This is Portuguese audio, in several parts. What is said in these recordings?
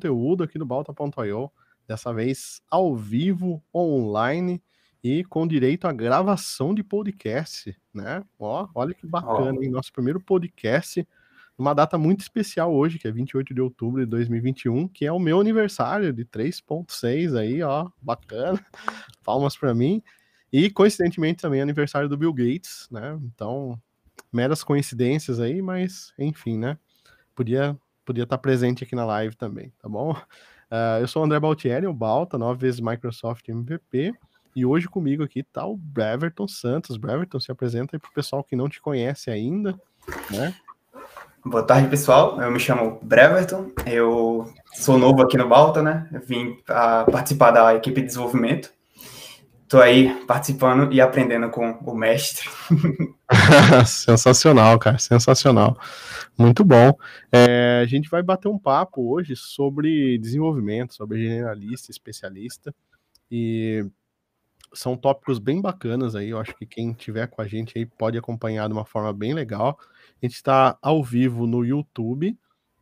conteúdo aqui do Balta.io, dessa vez ao vivo, online e com direito à gravação de podcast, né? Ó, olha que bacana, hein? Nosso primeiro podcast, uma data muito especial hoje, que é 28 de outubro de 2021, que é o meu aniversário de 3.6 aí, ó, bacana. Palmas para mim. E coincidentemente também é aniversário do Bill Gates, né? Então, meras coincidências aí, mas enfim, né? Podia podia estar presente aqui na live também, tá bom? Uh, eu sou o André Baltieri, o Balta, nove vezes Microsoft MVP, e hoje comigo aqui tá o Breverton Santos. Breverton, se apresenta aí pro pessoal que não te conhece ainda, né? Boa tarde, pessoal. Eu me chamo Breverton, eu sou novo aqui no Balta, né? Eu vim a participar da equipe de desenvolvimento Tô aí participando e aprendendo com o mestre. sensacional, cara, sensacional. Muito bom. É, a gente vai bater um papo hoje sobre desenvolvimento, sobre generalista, especialista. E são tópicos bem bacanas aí. Eu acho que quem tiver com a gente aí pode acompanhar de uma forma bem legal. A gente está ao vivo no YouTube,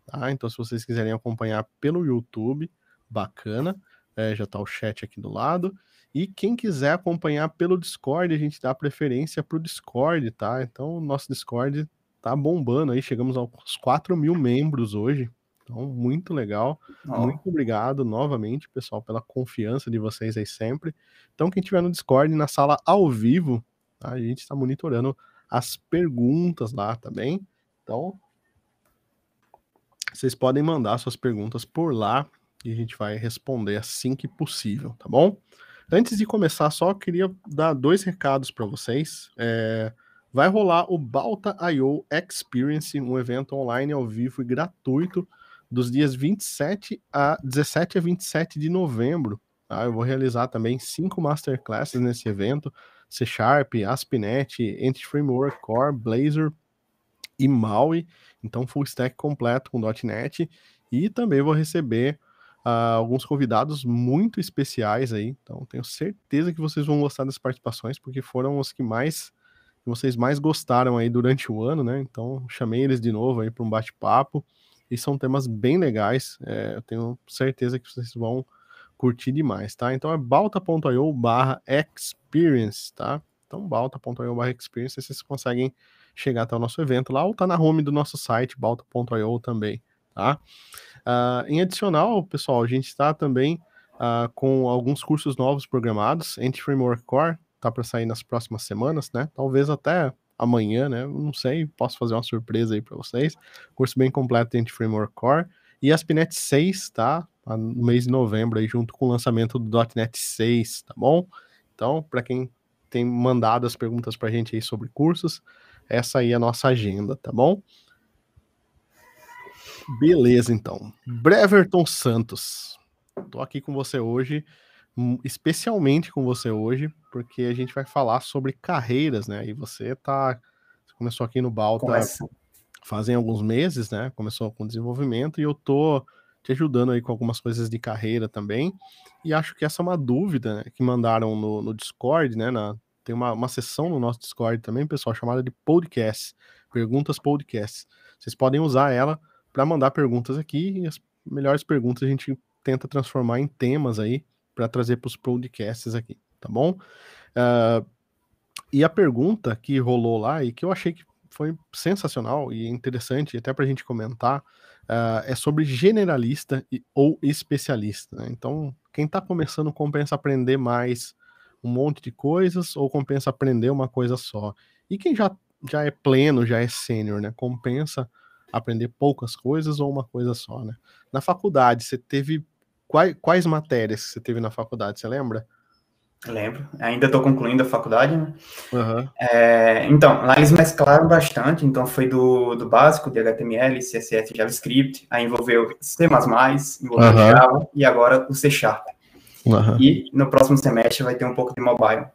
tá? Então, se vocês quiserem acompanhar pelo YouTube, bacana. É, já tá o chat aqui do lado. E quem quiser acompanhar pelo Discord, a gente dá preferência para o Discord, tá? Então, o nosso Discord tá bombando aí, chegamos aos 4 mil membros hoje. Então, muito legal. Oh. Muito obrigado novamente, pessoal, pela confiança de vocês aí sempre. Então, quem tiver no Discord, na sala ao vivo, tá? a gente está monitorando as perguntas lá também. Tá então, vocês podem mandar suas perguntas por lá e a gente vai responder assim que possível, tá bom? Antes de começar, só queria dar dois recados para vocês. É, vai rolar o Balta I.O. Experience, um evento online ao vivo e gratuito dos dias 27 a 17 a 27 de novembro. Tá? Eu vou realizar também cinco masterclasses nesse evento: C Sharp, ASP.NET, Entity Framework Core, Blazor e Maui. Então, full stack completo com .NET. E também vou receber alguns convidados muito especiais aí. Então, tenho certeza que vocês vão gostar das participações, porque foram os que mais que vocês mais gostaram aí durante o ano, né? Então, chamei eles de novo aí para um bate-papo. E são temas bem legais. É, eu tenho certeza que vocês vão curtir demais, tá? Então é balta.io barra experience, tá? Então, balta.io barra experience, vocês conseguem chegar até o nosso evento lá, ou tá na home do nosso site, balta.io também, tá? Uh, em adicional, pessoal, a gente está também uh, com alguns cursos novos programados. Entity Framework Core tá para sair nas próximas semanas, né? Talvez até amanhã, né? Não sei, posso fazer uma surpresa aí para vocês. Curso bem completo de Entity Framework Core. E ASP.NET 6, tá? No mês de novembro, aí, junto com o lançamento do .NET 6, tá bom? Então, para quem tem mandado as perguntas para a gente aí sobre cursos, essa aí é a nossa agenda, tá bom? Beleza, então. Breverton Santos. Tô aqui com você hoje, hum, especialmente com você hoje, porque a gente vai falar sobre carreiras, né? E você tá. Você começou aqui no Balta Começa. fazem alguns meses, né? Começou com desenvolvimento e eu tô te ajudando aí com algumas coisas de carreira também. E acho que essa é uma dúvida né, que mandaram no, no Discord, né? Na, tem uma, uma sessão no nosso Discord também, pessoal, chamada de podcast. Perguntas Podcast. Vocês podem usar ela para mandar perguntas aqui e as melhores perguntas a gente tenta transformar em temas aí para trazer para os podcasts aqui, tá bom? Uh, e a pergunta que rolou lá e que eu achei que foi sensacional e interessante até para a gente comentar uh, é sobre generalista e, ou especialista. Né? Então, quem está começando compensa aprender mais um monte de coisas ou compensa aprender uma coisa só? E quem já, já é pleno, já é sênior, né? Compensa aprender poucas coisas ou uma coisa só, né? Na faculdade, você teve quais, quais matérias que você teve na faculdade, você lembra? Lembro, ainda estou concluindo a faculdade, né? Uhum. É, então, lá eles mesclaram bastante, então foi do, do básico de HTML, CSS, JavaScript, aí envolveu C++, envolveu uhum. Java e agora o C Sharp. Uhum. E no próximo semestre vai ter um pouco de mobile.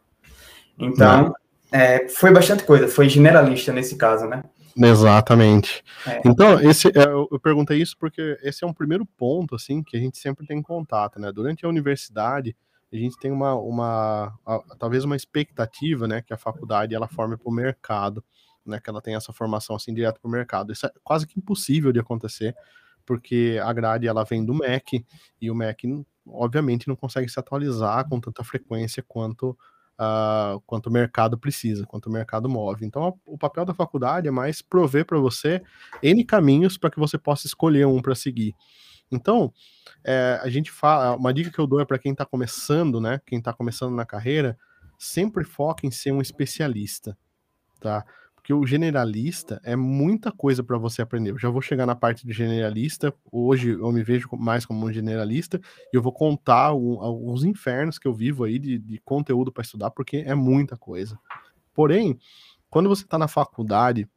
Então, é, foi bastante coisa, foi generalista nesse caso, né? Exatamente. É. Então, esse, é, eu perguntei isso porque esse é um primeiro ponto, assim, que a gente sempre tem contato, né? Durante a universidade, a gente tem uma, uma talvez uma expectativa, né, que a faculdade ela forme para o mercado, né, que ela tenha essa formação assim direto para o mercado. Isso é quase que impossível de acontecer, porque a grade ela vem do Mac e o Mac obviamente não consegue se atualizar com tanta frequência quanto uh, quanto o mercado precisa, quanto o mercado move. Então o papel da faculdade é mais prover para você n caminhos para que você possa escolher um para seguir. Então, é, a gente fala, uma dica que eu dou é para quem está começando, né? Quem está começando na carreira, sempre foca em ser um especialista, tá? Porque o generalista é muita coisa para você aprender. Eu já vou chegar na parte de generalista. Hoje eu me vejo mais como um generalista e eu vou contar alguns infernos que eu vivo aí de, de conteúdo para estudar, porque é muita coisa. Porém, quando você está na faculdade,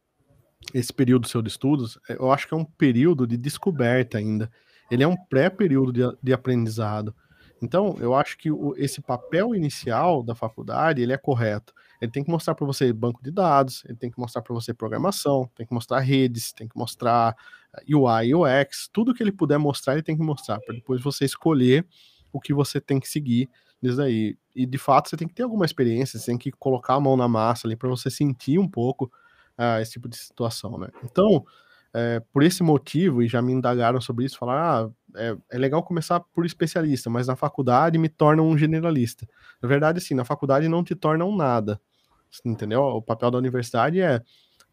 esse período seu de estudos, é, eu acho que é um período de descoberta ainda. Ele é um pré-período de, de aprendizado. Então, eu acho que o, esse papel inicial da faculdade, ele é correto. Ele tem que mostrar para você banco de dados, ele tem que mostrar para você programação, tem que mostrar redes, tem que mostrar UI, eh, UX, tudo que ele puder mostrar, ele tem que mostrar, para depois você escolher o que você tem que seguir nisso aí. E de fato, você tem que ter alguma experiência, você tem que colocar a mão na massa ali para você sentir um pouco uh, esse tipo de situação, né? Então, é, por esse motivo, e já me indagaram sobre isso, falaram, ah, é, é, legal começar por especialista, mas na faculdade me torna um generalista. Na verdade, sim, na faculdade não te tornam nada, entendeu? O papel da universidade é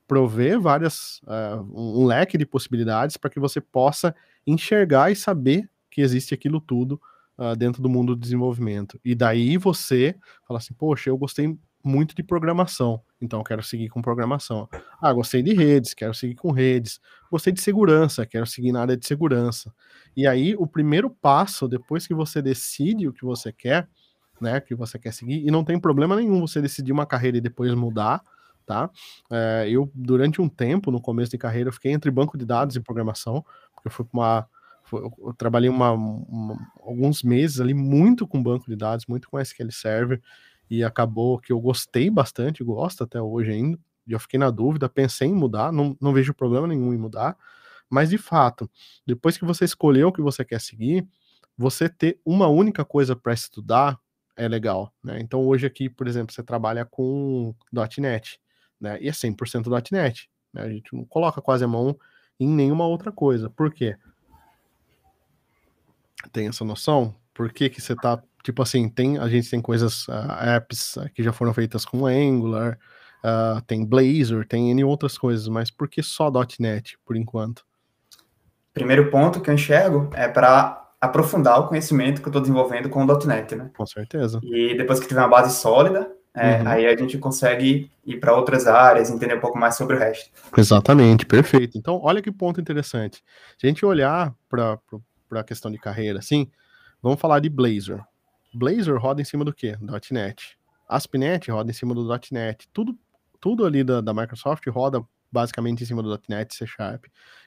prover várias, uh, um leque de possibilidades para que você possa enxergar e saber que existe aquilo tudo uh, dentro do mundo do desenvolvimento. E daí você fala assim, poxa, eu gostei muito de programação, então quero seguir com programação. Ah, gostei de redes, quero seguir com redes. Gostei de segurança, quero seguir na área de segurança. E aí, o primeiro passo, depois que você decide o que você quer, né, que você quer seguir, e não tem problema nenhum você decidir uma carreira e depois mudar, tá? É, eu, durante um tempo, no começo de carreira, eu fiquei entre banco de dados e programação, porque eu fui para uma eu trabalhei uma, uma, alguns meses ali muito com banco de dados, muito com SQL Server, e acabou que eu gostei bastante, gosto até hoje ainda. Já fiquei na dúvida, pensei em mudar, não, não vejo problema nenhum em mudar, mas de fato, depois que você escolheu o que você quer seguir, você ter uma única coisa para estudar é legal, né? Então hoje aqui, por exemplo, você trabalha com .NET, né? E é 100% .NET, né? A gente não coloca quase a mão em nenhuma outra coisa. Por quê? Tem essa noção? Por que que você tá Tipo assim, tem, a gente tem coisas, uh, apps uh, que já foram feitas com Angular, uh, tem Blazor, tem N outras coisas, mas por que só .NET, por enquanto? Primeiro ponto que eu enxergo é para aprofundar o conhecimento que eu estou desenvolvendo com o .NET, né? Com certeza. E depois que tiver uma base sólida, é, uhum. aí a gente consegue ir para outras áreas, entender um pouco mais sobre o resto. Exatamente, perfeito. Então, olha que ponto interessante. Se a gente olhar para a questão de carreira, assim, vamos falar de Blazor. Blazor roda em cima do quê? .NET. ASP.NET roda em cima do .NET. Tudo, tudo ali da, da Microsoft roda basicamente em cima do .NET C Sharp.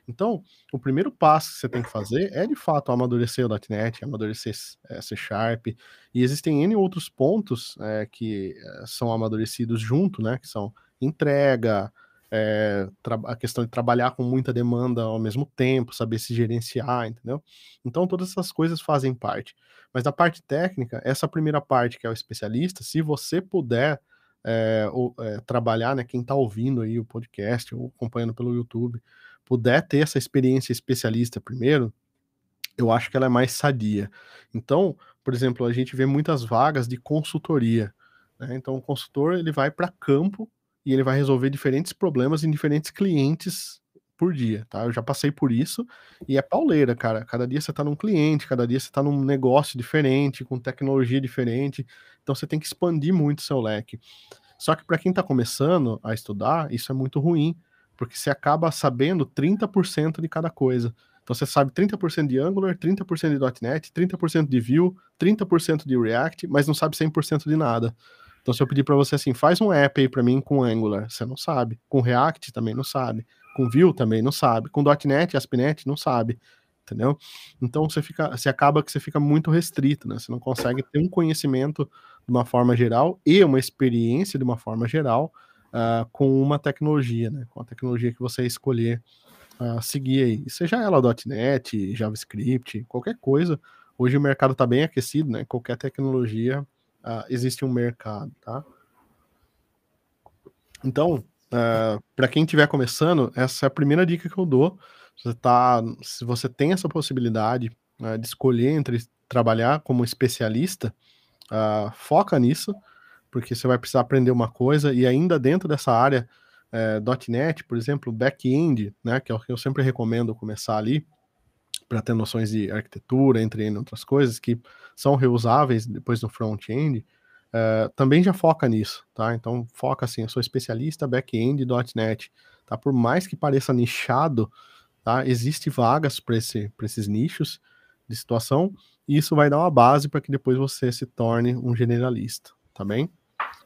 Então, o primeiro passo que você tem que fazer é, de fato, amadurecer o .NET, amadurecer é, C Sharp, e existem N outros pontos é, que é, são amadurecidos junto, né, que são entrega, é, a questão de trabalhar com muita demanda ao mesmo tempo, saber se gerenciar, entendeu? Então, todas essas coisas fazem parte. Mas na parte técnica, essa primeira parte que é o especialista, se você puder é, ou, é, trabalhar, né, quem está ouvindo aí o podcast ou acompanhando pelo YouTube, puder ter essa experiência especialista primeiro, eu acho que ela é mais sadia. Então, por exemplo, a gente vê muitas vagas de consultoria. Né? Então, o consultor ele vai para campo e ele vai resolver diferentes problemas em diferentes clientes por dia, tá? Eu já passei por isso e é pauleira, cara. Cada dia você tá num cliente, cada dia você tá num negócio diferente, com tecnologia diferente. Então você tem que expandir muito seu leque. Só que para quem tá começando a estudar, isso é muito ruim, porque você acaba sabendo 30% de cada coisa. Então você sabe 30% de Angular, 30% de .NET, 30% de Vue, 30% de React, mas não sabe 100% de nada. Então, se eu pedir para você assim, faz um app aí para mim com Angular, você não sabe. Com React também não sabe. Com Vue também não sabe. Com .NET, ASP.NET não sabe. Entendeu? Então você fica, você acaba que você fica muito restrito, né? Você não consegue ter um conhecimento de uma forma geral e uma experiência de uma forma geral uh, com uma tecnologia, né? Com a tecnologia que você escolher uh, seguir aí. Seja ela .NET, JavaScript, qualquer coisa. Hoje o mercado está bem aquecido, né? Qualquer tecnologia uh, existe um mercado, tá? Então, uh, ah, para quem estiver começando, essa é a primeira dica que eu dou. Você tá, se você tem essa possibilidade uh, de escolher entre trabalhar como especialista, uh, foca nisso, porque você vai precisar aprender uma coisa e ainda dentro dessa área é, .NET, por exemplo, back-end, né, que é o que eu sempre recomendo começar ali, para ter noções de arquitetura, entre outras coisas, que são reusáveis depois no front-end, é, também já foca nisso, tá? Então foca assim, eu sou especialista back-end .NET, tá? Por mais que pareça nichado, tá? Existe vagas para esse, esses nichos de situação, e isso vai dar uma base para que depois você se torne um generalista, tá bem?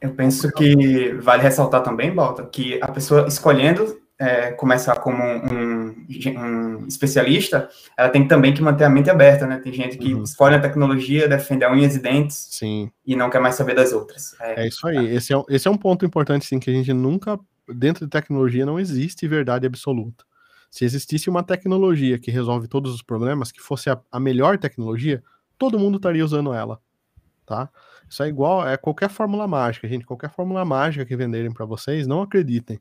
Eu penso que vale ressaltar também, Balta, que a pessoa escolhendo é, começar como um, um, especialista, ela tem também que manter a mente aberta, né? Tem gente que uhum. escolhe a tecnologia, defende a unhas e dentes sim. e não quer mais saber das outras. É, é isso aí. Esse é, esse é um ponto importante, sim, que a gente nunca, dentro de tecnologia, não existe verdade absoluta. Se existisse uma tecnologia que resolve todos os problemas, que fosse a, a melhor tecnologia, todo mundo estaria usando ela, tá? Isso é igual, é qualquer fórmula mágica, gente. Qualquer fórmula mágica que venderem para vocês, não acreditem.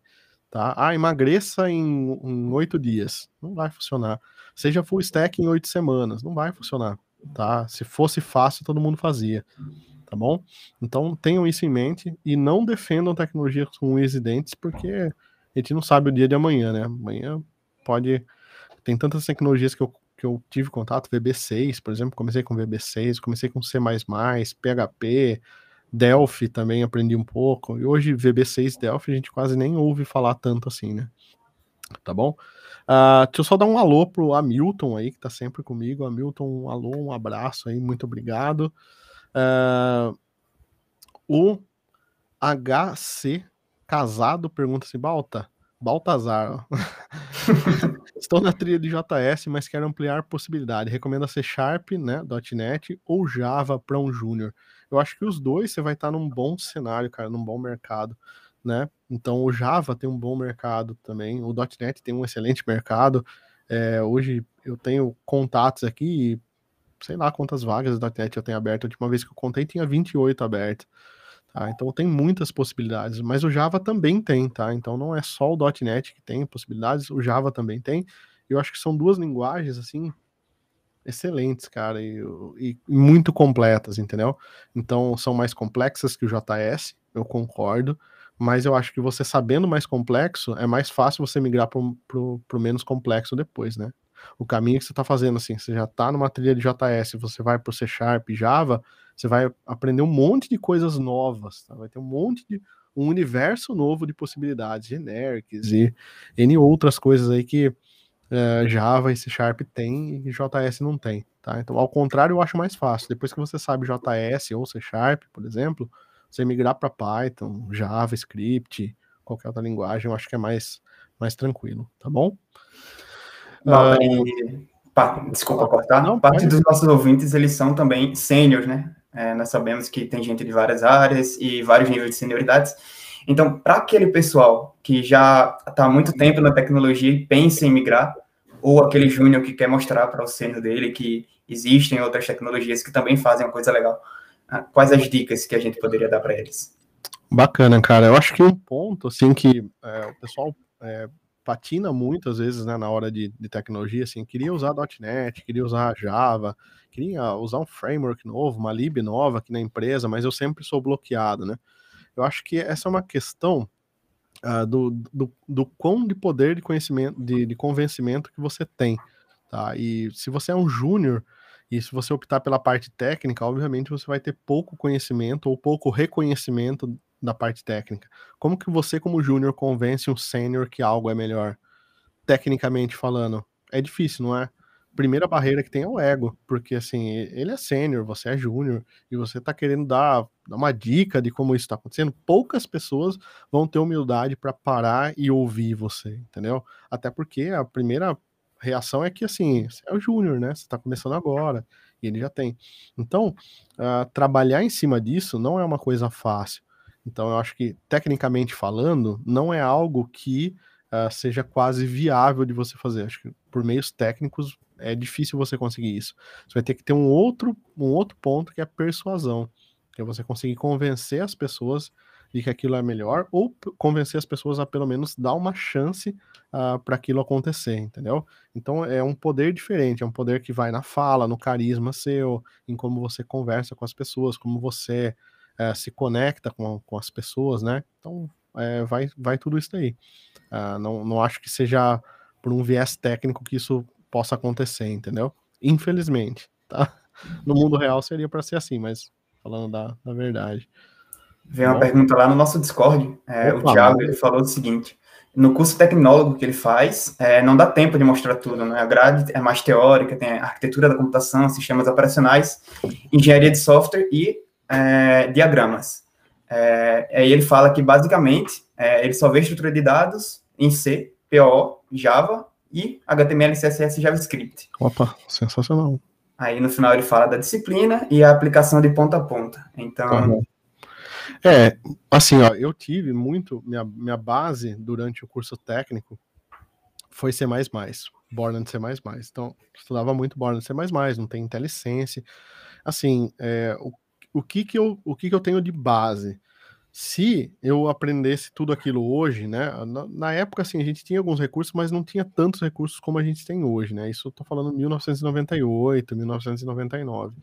Tá? Ah, emagreça em oito dias. Não vai funcionar. Seja full stack em oito semanas. Não vai funcionar. Tá? Se fosse fácil, todo mundo fazia. Tá bom? Então tenham isso em mente e não defendam tecnologias com unhas e dentes, porque a gente não sabe o dia de amanhã, né? Amanhã pode. Tem tantas tecnologias que eu que eu tive contato, VB6, por exemplo, comecei com VB6, comecei com C++, PHP, Delphi também aprendi um pouco, e hoje VB6 Delphi a gente quase nem ouve falar tanto assim, né? Tá bom? Uh, deixa eu só dar um alô pro Hamilton aí, que tá sempre comigo. Hamilton, um alô, um abraço aí, muito obrigado. Uh, o HC Casado pergunta assim, Balta, Baltazar. Estou na trilha de JS, mas quero ampliar possibilidade. Recomendo a C Sharp, né, .NET ou Java para um júnior. Eu acho que os dois você vai estar num bom cenário, cara, num bom mercado, né? Então o Java tem um bom mercado também, o .NET tem um excelente mercado. É, hoje eu tenho contatos aqui, sei lá quantas vagas do .NET eu tenho aberto. A última vez que eu contei tinha 28 abertas. Tá? Então tem muitas possibilidades, mas o Java também tem, tá? Então não é só o .NET que tem possibilidades, o Java também tem. Eu acho que são duas linguagens assim excelentes, cara, e, e, muito completas, entendeu? Então são mais complexas que o JS, eu concordo, mas eu acho que você sabendo mais complexo, é mais fácil você migrar para o menos complexo depois, né? O caminho que você está fazendo, assim, você já está numa trilha de JS, você vai para o C Sharp, Java, você vai aprender um monte de coisas novas, tá? vai ter um monte de um universo novo de possibilidades genéricas e N outras coisas aí que uh, Java e C Sharp tem e JS não tem, tá? Então, ao contrário, eu acho mais fácil. Depois que você sabe JS ou C Sharp, por exemplo, você migrar para Python, JavaScript, qualquer outra linguagem, eu acho que é mais, mais tranquilo, tá bom? Não, uh, e, desculpa cortar. Não, parte dos nossos ouvintes, eles são também sêniores, né? É, nós sabemos que tem gente de várias áreas e vários níveis de senioridades. Então, para aquele pessoal que já está há muito tempo na tecnologia e pensa em migrar, ou aquele júnior que quer mostrar para o sênior dele que existem outras tecnologias que também fazem uma coisa legal, ah, quais as dicas que a gente poderia dar para eles? Bacana, cara. Eu acho que um ponto assim que é, o pessoal é, patina muito às vezes né, na hora de, de tecnologia, assim, queria usar .NET, queria usar Java, queria usar um framework novo, uma lib nova aqui na empresa, mas eu sempre sou bloqueado, né? Eu acho que essa é uma questão uh, do, do, do quão de poder de conhecimento, de, de convencimento que você tem, tá? E se você é um júnior, e se você optar pela parte técnica, obviamente você vai ter pouco conhecimento ou pouco reconhecimento da parte técnica. Como que você, como júnior, convence um sênior que algo é melhor? Tecnicamente falando, é difícil, não é? Primeira barreira que tem é o ego, porque assim, ele é sênior, você é júnior, e você tá querendo dar, dar, uma dica de como isso está acontecendo, poucas pessoas vão ter humildade para parar e ouvir você, entendeu? Até porque a primeira reação é que assim, você é o júnior, né? Você tá começando agora, e ele já tem. Então, uh, trabalhar em cima disso não é uma coisa fácil. Então, eu acho que, tecnicamente falando, não é algo que uh, seja quase viável de você fazer. Acho que por meios técnicos é difícil você conseguir isso. Você vai ter que ter um outro, um outro ponto que é a persuasão, que é você conseguir convencer as pessoas de que aquilo é melhor, ou convencer as pessoas a pelo menos dar uma chance uh, para aquilo acontecer, entendeu? Então é um poder diferente, é um poder que vai na fala, no carisma seu, em como você conversa com as pessoas, como você uh, se conecta com, com as pessoas, né? Então é, vai, vai tudo isso daí. Uh, não, não acho que seja por um viés técnico que isso possa acontecer, entendeu? Infelizmente, tá? No mundo real seria para ser assim, mas falando da, da verdade. Vem uma pergunta lá no nosso Discord. É, Opa, o Thiago ele falou o seguinte: no curso tecnólogo que ele faz, é, não dá tempo de mostrar tudo, né? A grade é mais teórica, tem arquitetura da computação, sistemas operacionais, engenharia de software e é, diagramas. É, aí ele fala que, basicamente, é, ele só vê estrutura de dados em C, PO, Java e HTML, CSS e JavaScript. Opa, sensacional. Aí no final ele fala da disciplina e a aplicação de ponta a ponta. Então. Uhum. É, assim, ó, eu tive muito, minha, minha base durante o curso técnico foi C++, Born C++. Então, estudava muito Born C++, não tem IntelliSense. Assim, é, o, o, que que eu, o que que eu tenho de base? Se eu aprendesse tudo aquilo hoje, né? Na, na, época, assim, a gente tinha alguns recursos, mas não tinha tantos recursos como a gente tem hoje, né? Isso eu tô falando 1998, 1999.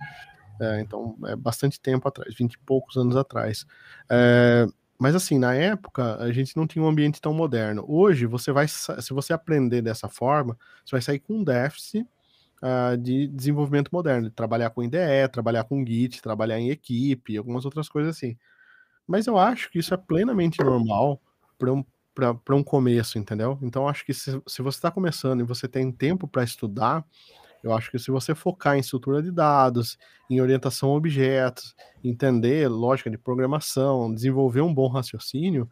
É, então, é bastante tempo atrás, 20 e poucos anos atrás. É, mas assim, na época, a gente não tinha um ambiente tão moderno. Hoje, você vai, se você aprender dessa forma, você vai sair com um déficit uh, de desenvolvimento moderno, de trabalhar com IDE, trabalhar com Git, trabalhar em equipe, algumas outras coisas assim. Mas eu acho que isso é plenamente normal para um, um começo, entendeu? Então, acho que se, se você está começando e você tem tempo para estudar, eu acho que se você focar em estrutura de dados, em orientação a objetos, entender lógica de programação, desenvolver um bom raciocínio,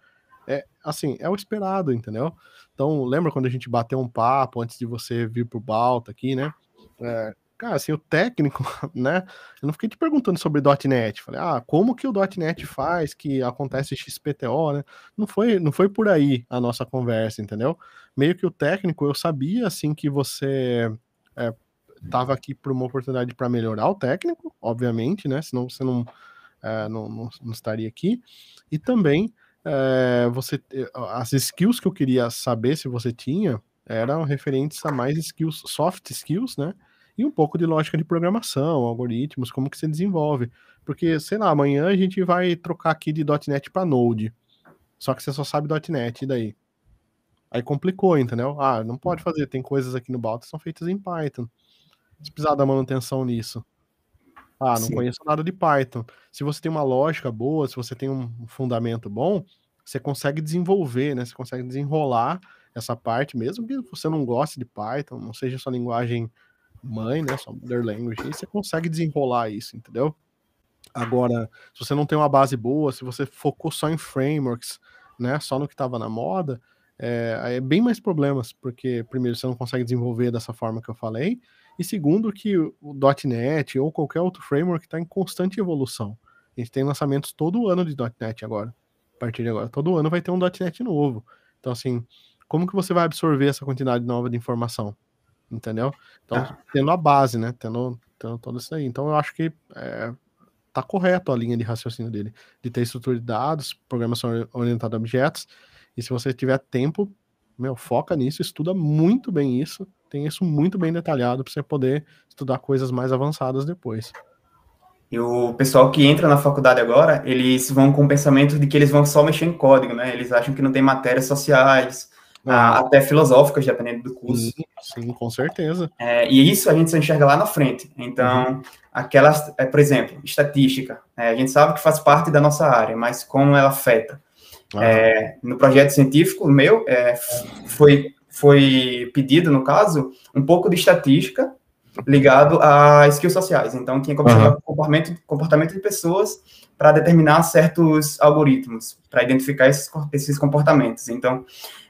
é assim, é o esperado, entendeu? Então, lembra quando a gente bateu um papo antes de você vir pro Balta aqui, né? É, cara, assim, o técnico, né? Eu não fiquei te perguntando sobre .NET. Falei, ah, como que o .NET faz que acontece XPTO, né? Não foi, não foi por aí a nossa conversa, entendeu? Meio que o técnico, eu sabia, assim, que você é, tava aqui por uma oportunidade para melhorar o técnico, obviamente, né? Senão você não, é, não, não, não, estaria aqui. E também, é, você, as skills que eu queria saber se você tinha eram referentes a mais skills, soft skills, né? E um pouco de lógica de programação, algoritmos, como que se desenvolve. Porque, sei lá, amanhã a gente vai trocar aqui de .NET para Node. Só que você só sabe .NET, e daí? Aí complicou, entendeu? Ah, não pode fazer, tem coisas aqui no Balta que são feitas em Python. Se precisar dar manutenção nisso. Ah, não Sim. conheço nada de Python. Se você tem uma lógica boa, se você tem um fundamento bom, você consegue desenvolver, né? Você consegue desenrolar essa parte, mesmo que você não goste de Python, não seja sua linguagem mãe, né? Sua mother language, e você consegue desenrolar isso, entendeu? Agora, se você não tem uma base boa, se você focou só em frameworks, né? Só no que estava na moda, é, é, bem mais problemas, porque primeiro você não consegue desenvolver dessa forma que eu falei, e segundo que o .NET ou qualquer outro framework está em constante evolução. A gente tem lançamentos todo ano de .NET agora, a partir de agora. Todo ano vai ter um .NET novo. Então, assim, como que você vai absorver essa quantidade nova de informação? Entendeu? Então, ah. tendo a base, né? Tendo, tendo tudo isso aí. Então, eu acho que é, tá correto a linha de raciocínio dele, de ter estrutura de dados, programação orientada a objetos, e se você tiver tempo, meu, foca nisso, estuda muito bem isso, tem isso muito bem detalhado para você poder estudar coisas mais avançadas depois. E o pessoal que entra na faculdade agora, eles vão com o pensamento de que eles vão só mexer em código, né? Eles acham que não tem matérias sociais, até filosóficas, dependendo do curso. Sim, com certeza. É, e isso a gente só enxerga lá na frente. Então, uhum. aquelas, é, por exemplo, estatística, é, a gente sabe que faz parte da nossa área, mas como ela afeta? Uhum. É, no projeto científico meu, é, foi, foi pedido, no caso, um pouco de estatística ligado a skills sociais. Então, tinha como uhum. comportamento, comportamento de pessoas para determinar certos algoritmos, para identificar esses, esses comportamentos. Então,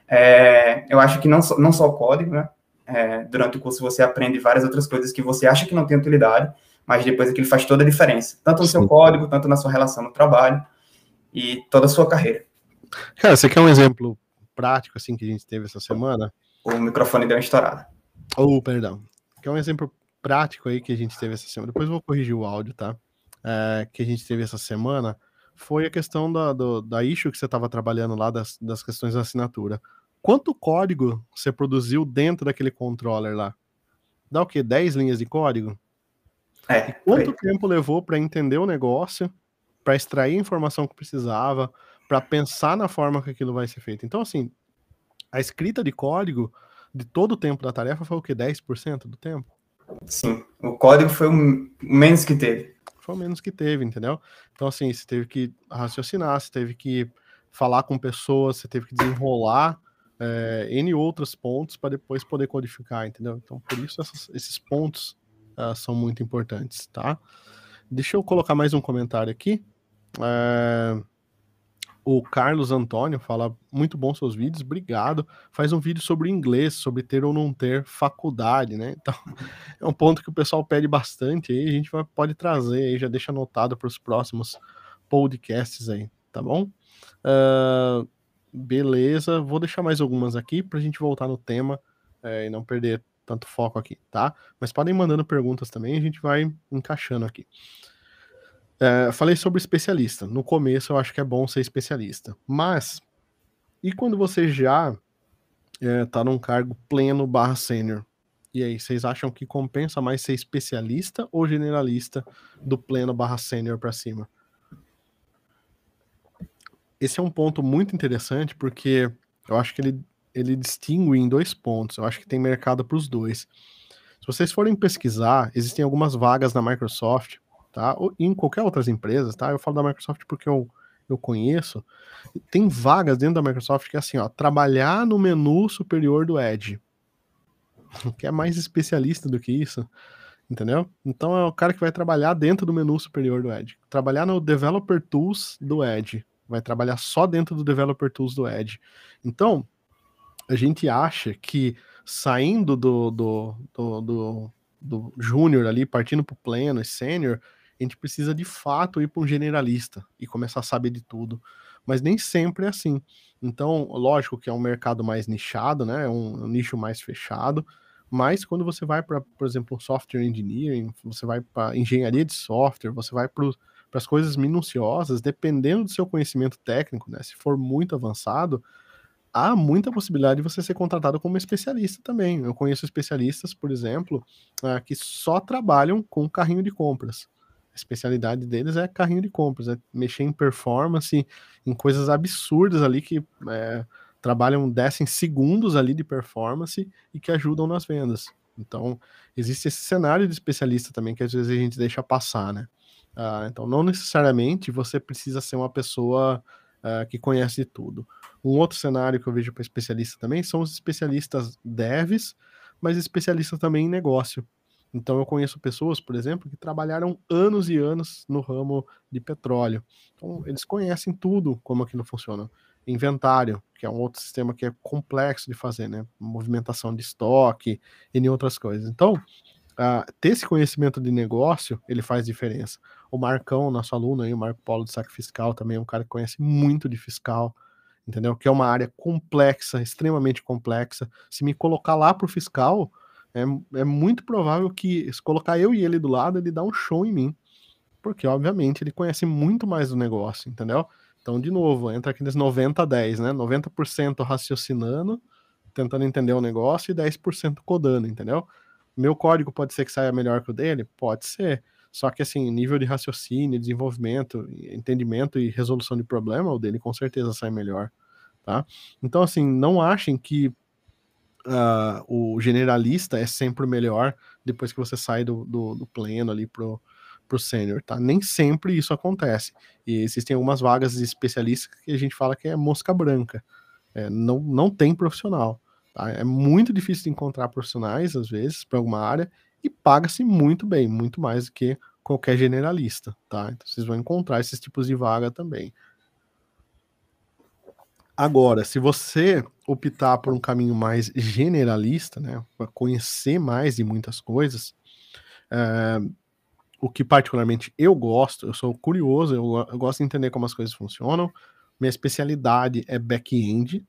é, eu acho que não, não só o código, né? É, durante o curso você aprende várias outras coisas que você acha que não tem utilidade, mas depois aquilo faz toda a diferença, tanto no Sim. seu código, tanto na sua relação no trabalho e toda a sua carreira. Cara, você quer um exemplo prático assim que a gente teve essa semana? O microfone deu uma estourada. Oh, perdão. Quer um exemplo prático aí que a gente teve essa semana? Depois eu vou corrigir o áudio, tá? É, que a gente teve essa semana foi a questão da, do, da issue que você estava trabalhando lá, das, das questões da assinatura. Quanto código você produziu dentro daquele controller lá? Dá o quê? 10 linhas de código? É, e quanto foi. tempo levou para entender o negócio, para extrair a informação que precisava, para pensar na forma que aquilo vai ser feito? Então, assim, a escrita de código de todo o tempo da tarefa foi o quê? 10% do tempo? Sim, o código foi o menos que teve foi o menos que teve, entendeu? Então, assim, você teve que raciocinar, você teve que falar com pessoas, você teve que desenrolar é, N outros pontos para depois poder codificar, entendeu? Então, por isso essas, esses pontos uh, são muito importantes, tá? Deixa eu colocar mais um comentário aqui. É, o Carlos Antônio fala: muito bom seus vídeos, obrigado. Faz um vídeo sobre inglês, sobre ter ou não ter faculdade, né? Então, é um ponto que o pessoal pede bastante aí, a gente vai, pode trazer aí, já deixa anotado para os próximos podcasts aí, tá bom? Uh, beleza, vou deixar mais algumas aqui para a gente voltar no tema é, e não perder tanto foco aqui, tá? Mas podem mandando perguntas também, a gente vai encaixando aqui. É, falei sobre especialista. No começo eu acho que é bom ser especialista. Mas, e quando você já é, tá num cargo pleno barra sênior? E aí, vocês acham que compensa mais ser especialista ou generalista do pleno barra sênior para cima? Esse é um ponto muito interessante porque eu acho que ele, ele distingue em dois pontos. Eu acho que tem mercado para os dois. Se vocês forem pesquisar, existem algumas vagas na Microsoft tá? Ou em qualquer outras empresas, tá? Eu falo da Microsoft porque eu, eu conheço. Tem vagas dentro da Microsoft que é assim, ó, trabalhar no menu superior do Edge. Que é mais especialista do que isso, entendeu? Então é o cara que vai trabalhar dentro do menu superior do Edge. Trabalhar no Developer Tools do Edge. Vai trabalhar só dentro do Developer Tools do Edge. Então, a gente acha que saindo do, do, do, do, do júnior ali, partindo para o pleno e sênior, a gente precisa de fato ir para um generalista e começar a saber de tudo. Mas nem sempre é assim. Então, lógico que é um mercado mais nichado, né? É um, um nicho mais fechado. Mas quando você vai para, por exemplo, software engineering, você vai para engenharia de software, você vai para as coisas minuciosas, dependendo do seu conhecimento técnico, né? Se for muito avançado, há muita possibilidade de você ser contratado como especialista também. Eu conheço especialistas, por exemplo, uh, que só trabalham com carrinho de compras. Especialidade deles é carrinho de compras, é mexer em performance, em coisas absurdas ali que é, trabalham, descem segundos ali de performance e que ajudam nas vendas. Então, existe esse cenário de especialista também que às vezes a gente deixa passar, né? Ah, então, não necessariamente você precisa ser uma pessoa ah, que conhece tudo. Um outro cenário que eu vejo para especialista também são os especialistas devs, mas especialistas também em negócio. Então eu conheço pessoas, por exemplo, que trabalharam anos e anos no ramo de petróleo. Então eles conhecem tudo como aquilo funciona. Inventário, que é um outro sistema que é complexo de fazer, né? Movimentação de estoque e outras coisas. Então, uh, ter esse conhecimento de negócio, ele faz diferença. O Marcão, nosso aluno aí, o Marco Paulo de Saque Fiscal, também é um cara que conhece muito de fiscal, entendeu? Que é uma área complexa, extremamente complexa. Se me colocar lá para o fiscal, é, é muito provável que, se colocar eu e ele do lado, ele dá um show em mim. Porque, obviamente, ele conhece muito mais do negócio, entendeu? Então, de novo, entra aqueles 90 a 10, né? 90% raciocinando, tentando entender o negócio, e 10% codando, entendeu? Meu código pode ser que saia melhor que o dele? Pode ser. Só que, assim, nível de raciocínio, desenvolvimento, entendimento e resolução de problema, o dele com certeza sai melhor, tá? Então, assim, não achem que uh, o generalista é sempre melhor depois que você sai do, do, do pleno ali pro, pro sênior, tá? Nem sempre isso acontece. E existem algumas vagas de especialista que a gente fala que é mosca branca. É, não, não tem profissional. Tá? É muito difícil de encontrar profissionais, às vezes, para alguma área, e paga-se muito bem, muito mais do que qualquer generalista, tá? Então vocês vão encontrar esses tipos de vaga também. Agora, se você optar por um caminho mais generalista, né, para conhecer mais de muitas coisas, é, o que particularmente eu gosto, eu sou curioso, eu, eu, gosto de entender como as coisas funcionam. Minha especialidade é back-end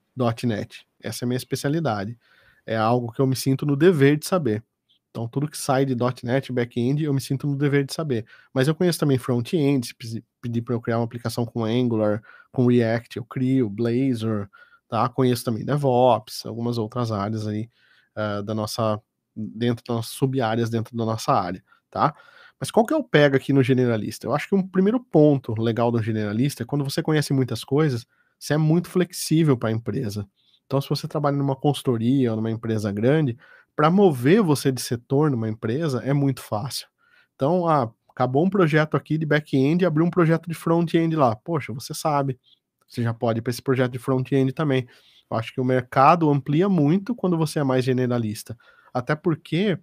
.NET. Essa é a minha especialidade. É algo que eu me sinto no dever de saber. Então, tudo que sai de .NET, back-end, eu me sinto no dever de saber. Mas eu conheço também front-end, se pedir para eu criar uma aplicação com Angular, com React, eu crio, Blazor, tá? Conheço também DevOps, algumas outras áreas aí uh, da nossa, dentro das sub-áreas dentro da nossa área, tá? Mas qual que é o pega aqui no generalista? Eu acho que um primeiro ponto legal do generalista é quando você conhece muitas coisas, você é muito flexível para a empresa. Então, se você trabalha numa consultoria ou numa empresa grande, para mover você de setor numa empresa é muito fácil. Então, ah, acabou um projeto aqui de back-end e abriu um projeto de front-end lá. Poxa, você sabe. Você já pode ir para esse projeto de front-end também. Eu acho que o mercado amplia muito quando você é mais generalista. Até porque,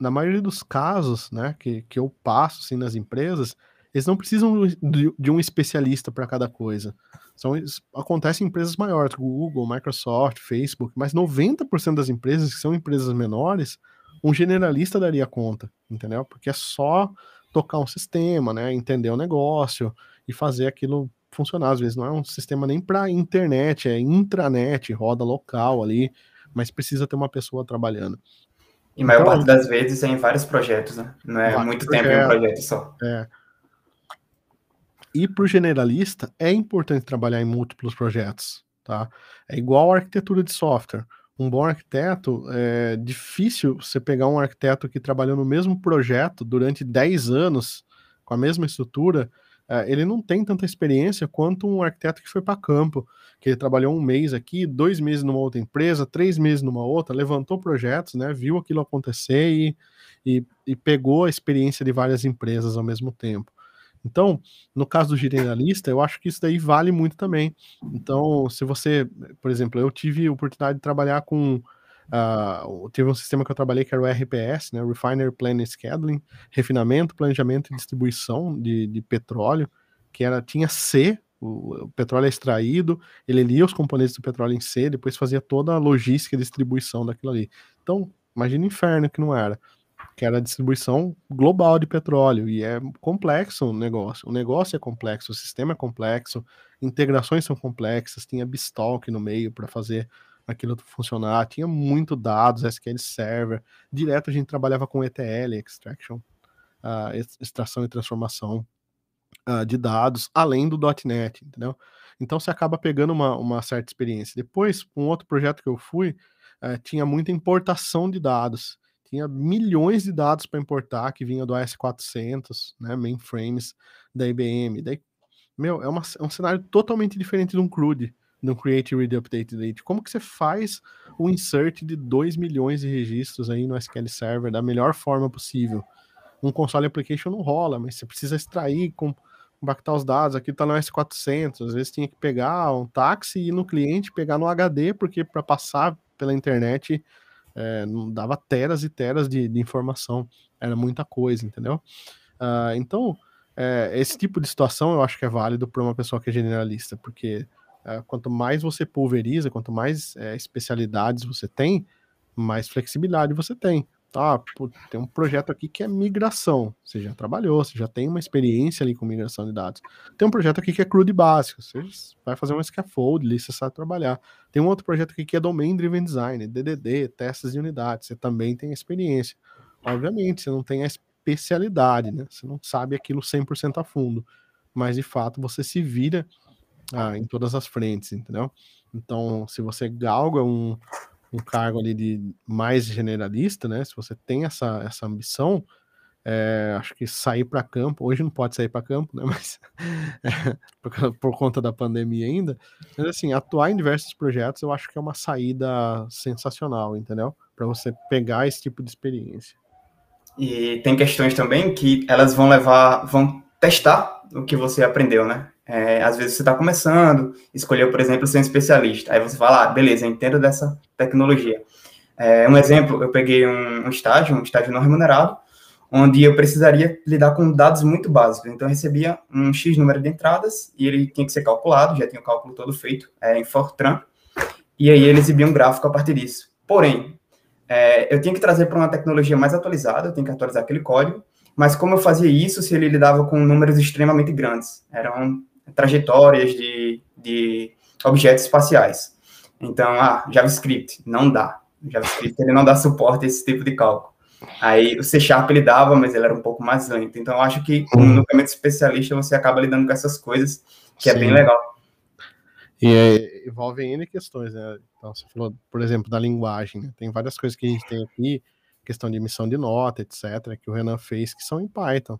na maioria dos casos né, que, que eu passo assim, nas empresas, eles não precisam de, de um especialista para cada coisa. São, acontece em empresas maiores, Google, Microsoft, Facebook, mas 90% das empresas que são empresas menores, um generalista daria conta, entendeu? Porque é só tocar um sistema, né, entender o negócio e fazer aquilo funcionar. Às vezes não é um sistema nem para internet, é intranet, roda local ali, mas precisa ter uma pessoa trabalhando. E a maior então, parte das vezes é em vários projetos, né? Não é muito tempo em um projeto só. É. E para o generalista é importante trabalhar em múltiplos projetos, tá? É igual a arquitetura de software um bom arquiteto, é difícil você pegar um arquiteto que trabalhou no mesmo projeto durante 10 anos, com a mesma estrutura, é, ele não tem tanta experiência quanto um arquiteto que foi para campo, que ele trabalhou um mês aqui, dois meses numa outra empresa, três meses numa outra, levantou projetos, né, viu aquilo acontecer e, e, e pegou a experiência de várias empresas ao mesmo tempo. Então, no caso do generalista, eu acho que isso daí vale muito também. Então, se você, por exemplo, eu tive a oportunidade de trabalhar com. Uh, tive um sistema que eu trabalhei que era o RPS, né, Refiner Planning Scheduling, refinamento, planejamento e distribuição de, de petróleo, que era tinha C, o, o, petróleo é extraído, ele lia os componentes do petróleo em C, depois fazia toda a logística e distribuição daquilo ali. Então, imagina o inferno que não era que era a distribuição global de petróleo, e é complexo o negócio. O negócio é complexo, o sistema é complexo, integrações são complexas, tinha Bistalk no meio para fazer aquilo funcionar, tinha muito dados, SQL Server, direto a gente trabalhava com ETL, Extraction, uh, extração e transformação uh, de dados, além do .NET, entendeu? Então você acaba pegando uma, uma certa experiência. Depois, um outro projeto que eu fui, uh, tinha muita importação de dados, tinha milhões de dados para importar que vinha do AS400, né, mainframes da IBM. Daí, meu, é, uma, é um cenário totalmente diferente de um CRUD, de um Create, Read, Update, Date. Como que você faz o insert de 2 milhões de registros aí no SQL Server da melhor forma possível? Um console application não rola, mas você precisa extrair, com, compactar os dados. Aqui está no S400, às vezes tinha que pegar um táxi e ir no cliente, pegar no HD, porque para passar pela internet é, não dava teras e teras de, de, informação, era muita coisa, entendeu? Uh, então, é, esse tipo de situação eu acho que é válido para uma pessoa que é generalista, porque é, quanto mais você pulveriza, quanto mais é, especialidades você tem, mais flexibilidade você tem. Ah, tem um projeto aqui que é migração. Você já trabalhou, você já tem uma experiência ali com migração de dados. Tem um projeto aqui que é crude básico. Você vai fazer um scaffold ali, você sabe trabalhar. Tem um outro projeto aqui que é Domain Driven Design, DDD, testes de unidades. Você também tem experiência. Obviamente, você não tem a especialidade, né? Você não sabe aquilo 100% a fundo. Mas, de fato, você se vira ah, em todas as frentes, entendeu? Então, se você galga um, um cargo ali de mais generalista, né? Se você tem essa, essa ambição, é, acho que sair para campo, hoje não pode sair para campo, né? Mas é, por, por, conta da pandemia ainda, mas assim, atuar em diversos projetos eu acho que é uma saída sensacional, entendeu? Para você pegar esse tipo de experiência. E tem questões também que elas vão levar, vão testar o que você aprendeu, né? É, às vezes você está começando, escolheu, por exemplo, ser um especialista. Aí você fala, ah, beleza, entendo dessa tecnologia. É, um exemplo, eu peguei um, um, estágio, um estágio não remunerado, onde eu precisaria lidar com dados muito básicos. Então, eu recebia um X número de entradas e ele tinha que ser calculado, já tinha o cálculo todo feito é, em Fortran, e aí ele exibia um gráfico a partir disso. Porém, é, eu tinha que trazer para uma tecnologia mais atualizada, eu tinha que atualizar aquele código, mas como eu fazia isso se ele lidava com números extremamente grandes? Eram trajetórias de, de objetos espaciais. Então, ah, JavaScript, não dá. JavaScript ele não dá suporte a esse tipo de cálculo. Aí o C Sharp ele dava, mas ele era um pouco mais lento. Então eu acho que no caminho de especialista você acaba lidando com essas coisas, que Sim. é bem legal. E é, envolve N questões, né? Então, você falou, por exemplo, da linguagem, né? Tem várias coisas que a gente tem aqui, questão de emissão de nota, etc., que o Renan fez que são em Python.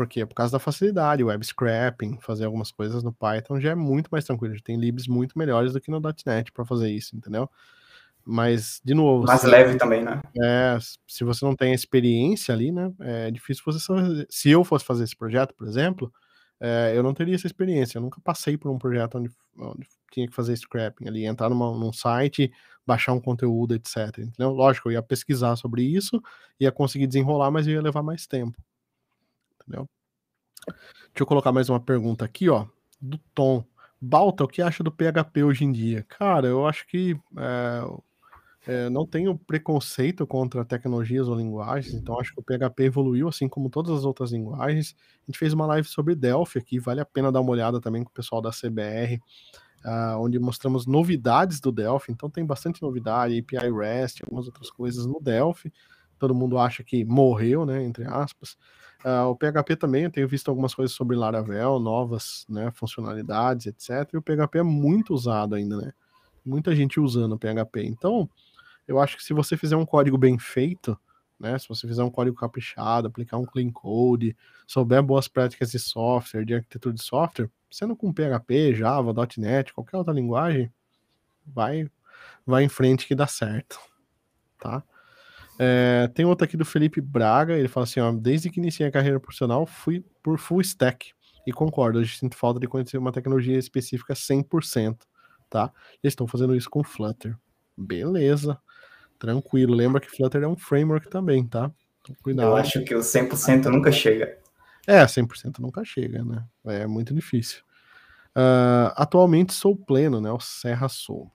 Por quê? Por causa da facilidade, web scrapping, fazer algumas coisas no Python já é muito mais tranquilo. Já tem libs muito melhores do que no .NET para fazer isso, entendeu? Mas, de novo. Mais leve também, né? É, se você não tem experiência ali, né? É difícil você fazer. Se eu fosse fazer esse projeto, por exemplo, é, eu não teria essa experiência. Eu nunca passei por um projeto onde, onde tinha que fazer scrapping ali, entrar numa, num site, baixar um conteúdo, etc. Entendeu? Lógico, eu ia pesquisar sobre isso, ia conseguir desenrolar, mas ia levar mais tempo. Entendeu? Deixa eu colocar mais uma pergunta aqui, ó, do Tom. Balta, o que acha do PHP hoje em dia? Cara, eu acho que é, é, não tenho preconceito contra tecnologias ou linguagens, então acho que o PHP evoluiu assim como todas as outras linguagens. A gente fez uma live sobre Delphi aqui, vale a pena dar uma olhada também com o pessoal da CBR, uh, ah, onde mostramos novidades do Delphi. Então tem bastante novidade, API REST, algumas outras coisas no Delphi. Todo mundo acha que morreu, né, entre aspas. Uh, o PHP também, eu tenho visto algumas coisas sobre Laravel, novas né, funcionalidades, etc. E o PHP é muito usado ainda, né? Muita gente usando o PHP. Então, eu acho que se você fizer um código bem feito, né? Se você fizer um código caprichado, aplicar um clean code, souber boas práticas de software, de arquitetura de software, sendo com PHP, Java, .NET, qualquer outra linguagem, vai, vai em frente que dá certo, tá? É, tem outra aqui do Felipe Braga, ele fala assim, ó, desde que iniciei a carreira profissional, fui por full stack, e concordo, hoje sinto falta de conhecer uma tecnologia específica 100%, tá? Eles estão fazendo isso com Flutter. Beleza. Tranquilo. Lembra que Flutter é um framework também, tá? Então, cuidado. Eu acho que o 100% nunca chega. É, 100% nunca chega, né? É muito difícil. Uh, atualmente sou pleno, né? O Serra Sou.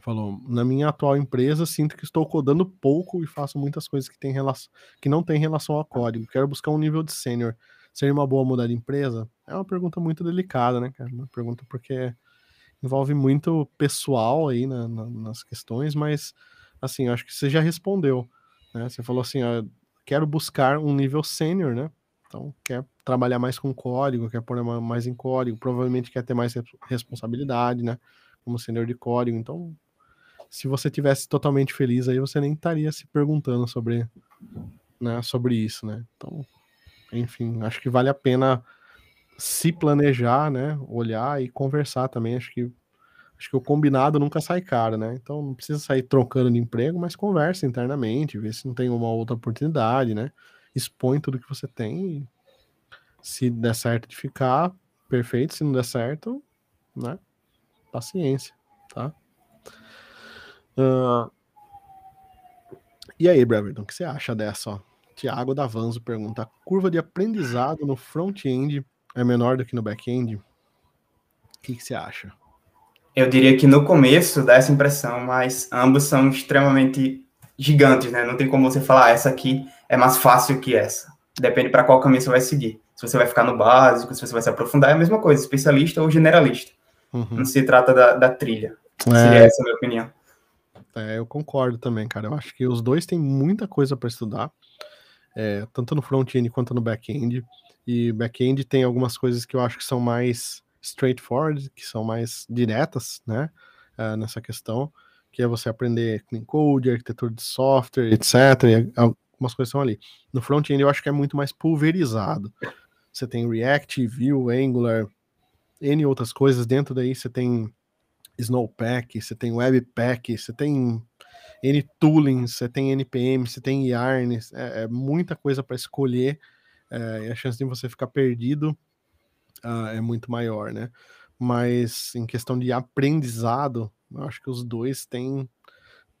Falou, na minha atual empresa sinto que estou codando pouco e faço muitas coisas que, tem relação, que não tem relação ao código. Quero buscar um nível de sênior. Seria uma boa mudar de empresa? É uma pergunta muito delicada, né, cara? Uma pergunta porque envolve muito pessoal aí na, na, nas questões, mas assim, acho que você já respondeu, né? Você falou assim, ó, quero buscar um nível sênior, né? Então, quer trabalhar mais com código, quer pôr mais em código, provavelmente quer ter mais responsabilidade, né? Como sênior de código. Então, se você tivesse totalmente feliz aí, você nem estaria se perguntando sobre, né, sobre isso, né? Então, enfim, acho que vale a pena se planejar, né? Olhar e conversar também. Acho que acho que o combinado nunca sai caro, né? Então não precisa sair trocando de emprego, mas conversa internamente, vê se não tem uma outra oportunidade, né? Expõe tudo que você tem e se der certo de ficar, perfeito. Se não der certo, né? Paciência, tá? Uh... E aí, Breverton, o que você acha dessa? Ó? Tiago Davanzo pergunta: a curva de aprendizado no front-end é menor do que no back-end? O que, que você acha? Eu diria que no começo dá essa impressão, mas ambos são extremamente gigantes, né? Não tem como você falar, ah, essa aqui é mais fácil que essa. Depende para qual caminho você vai seguir. Se você vai ficar no básico, se você vai se aprofundar, é a mesma coisa, especialista ou generalista. Uhum. Não se trata da, da trilha. É... Seria essa a minha opinião. É, eu concordo também, cara. Eu acho que os dois têm muita coisa para estudar, é, tanto no front-end quanto no back-end. E back-end tem algumas coisas que eu acho que são mais straightforward, que são mais diretas, né, uh, nessa questão, que é você aprender clean code, arquitetura de software, etc. Algumas coisas são ali. No front-end eu acho que é muito mais pulverizado. Você tem React, Vue, Angular, N outras coisas. Dentro daí você tem Snowpack, você tem Webpack, você tem N toolings, você tem NPM, você tem Yarn, é, é muita coisa para escolher. É, e a chance de você ficar perdido uh, é muito maior, né? Mas em questão de aprendizado, eu acho que os dois têm,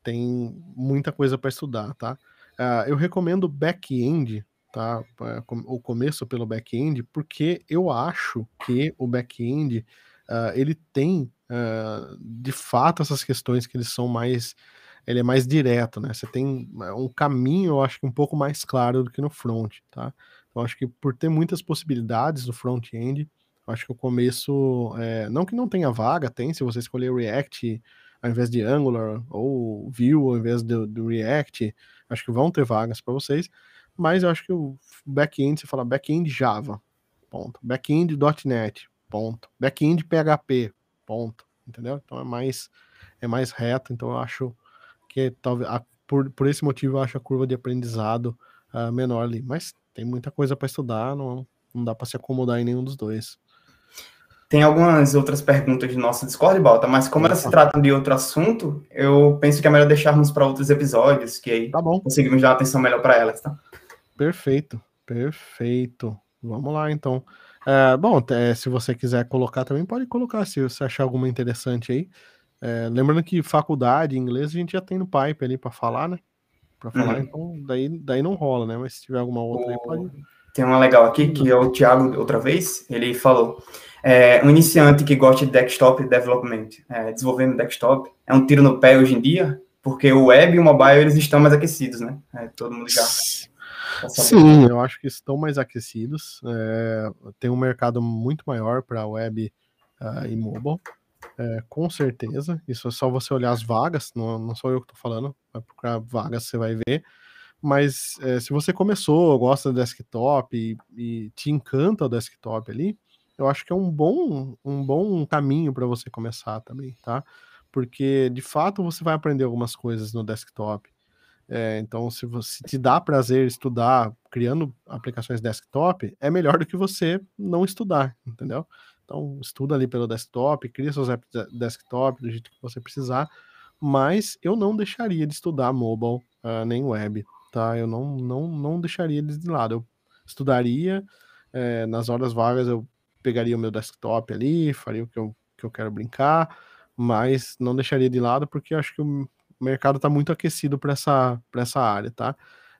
têm muita coisa para estudar, tá? Uh, eu recomendo back-end, tá? O começo pelo back-end, porque eu acho que o back-end uh, ele tem uh, de fato essas questões que eles são mais ele é mais direto, né? Você tem um caminho, eu acho que um pouco mais claro do que no front, tá? Eu acho que por ter muitas possibilidades no front-end, acho que o começo, é, não que não tenha vaga, tem, se você escolher React, ao invés de Angular, ou Vue ao invés do, do React. Acho que vão ter vagas para vocês, mas eu acho que o back-end, você fala back-end Java, ponto. Back-end .NET, ponto. Back-end PHP, ponto. Entendeu? Então é mais é mais reto, então eu acho que talvez a, por, por esse motivo eu acho a curva de aprendizado uh, menor ali, mas tem muita coisa para estudar, não, não dá para se acomodar em nenhum dos dois. Tem algumas outras perguntas de nosso Discord, Balta, mas como elas se tratam de outro assunto, eu penso que é melhor deixarmos para outros episódios, que aí tá bom. conseguimos dar atenção melhor para elas, tá? Perfeito, perfeito. Vamos lá, então. É, bom, se você quiser colocar também, pode colocar, se você achar alguma interessante aí. É, lembrando que faculdade, inglês, a gente já tem no pipe ali para falar, né? Para falar, uhum. então daí, daí não rola, né? Mas se tiver alguma outra aí, pode. Tem uma legal aqui, que é o Thiago, outra vez, ele falou: é, um iniciante que gosta de desktop development, é, desenvolvendo desktop, é um tiro no pé hoje em dia, porque o web e o mobile eles estão mais aquecidos, né? É, todo mundo já. Sim, eu acho que estão mais aquecidos. É, tem um mercado muito maior para web uh, e mobile, é, com certeza. Isso é só você olhar as vagas, não, não sou eu que estou falando, vai procurar vagas, você vai ver. Mas é, se você começou, gosta do desktop e, e, te encanta o desktop ali, eu acho que é um bom, um bom caminho para você começar também, tá? Porque de fato você vai aprender algumas coisas no desktop. É, então, se você te dá prazer estudar criando aplicações desktop, é melhor do que você não estudar, entendeu? Então, estuda ali pelo desktop, cria seus apps desktop do jeito que você precisar, mas eu não deixaria de estudar mobile uh, nem web, tá? Eu não, não, não deixaria eles de lado. Eu estudaria, é, nas horas vagas eu pegaria o meu desktop ali, faria o que eu, que eu quero brincar, mas não deixaria de lado porque acho que o mercado está muito aquecido para essa, essa área, tá?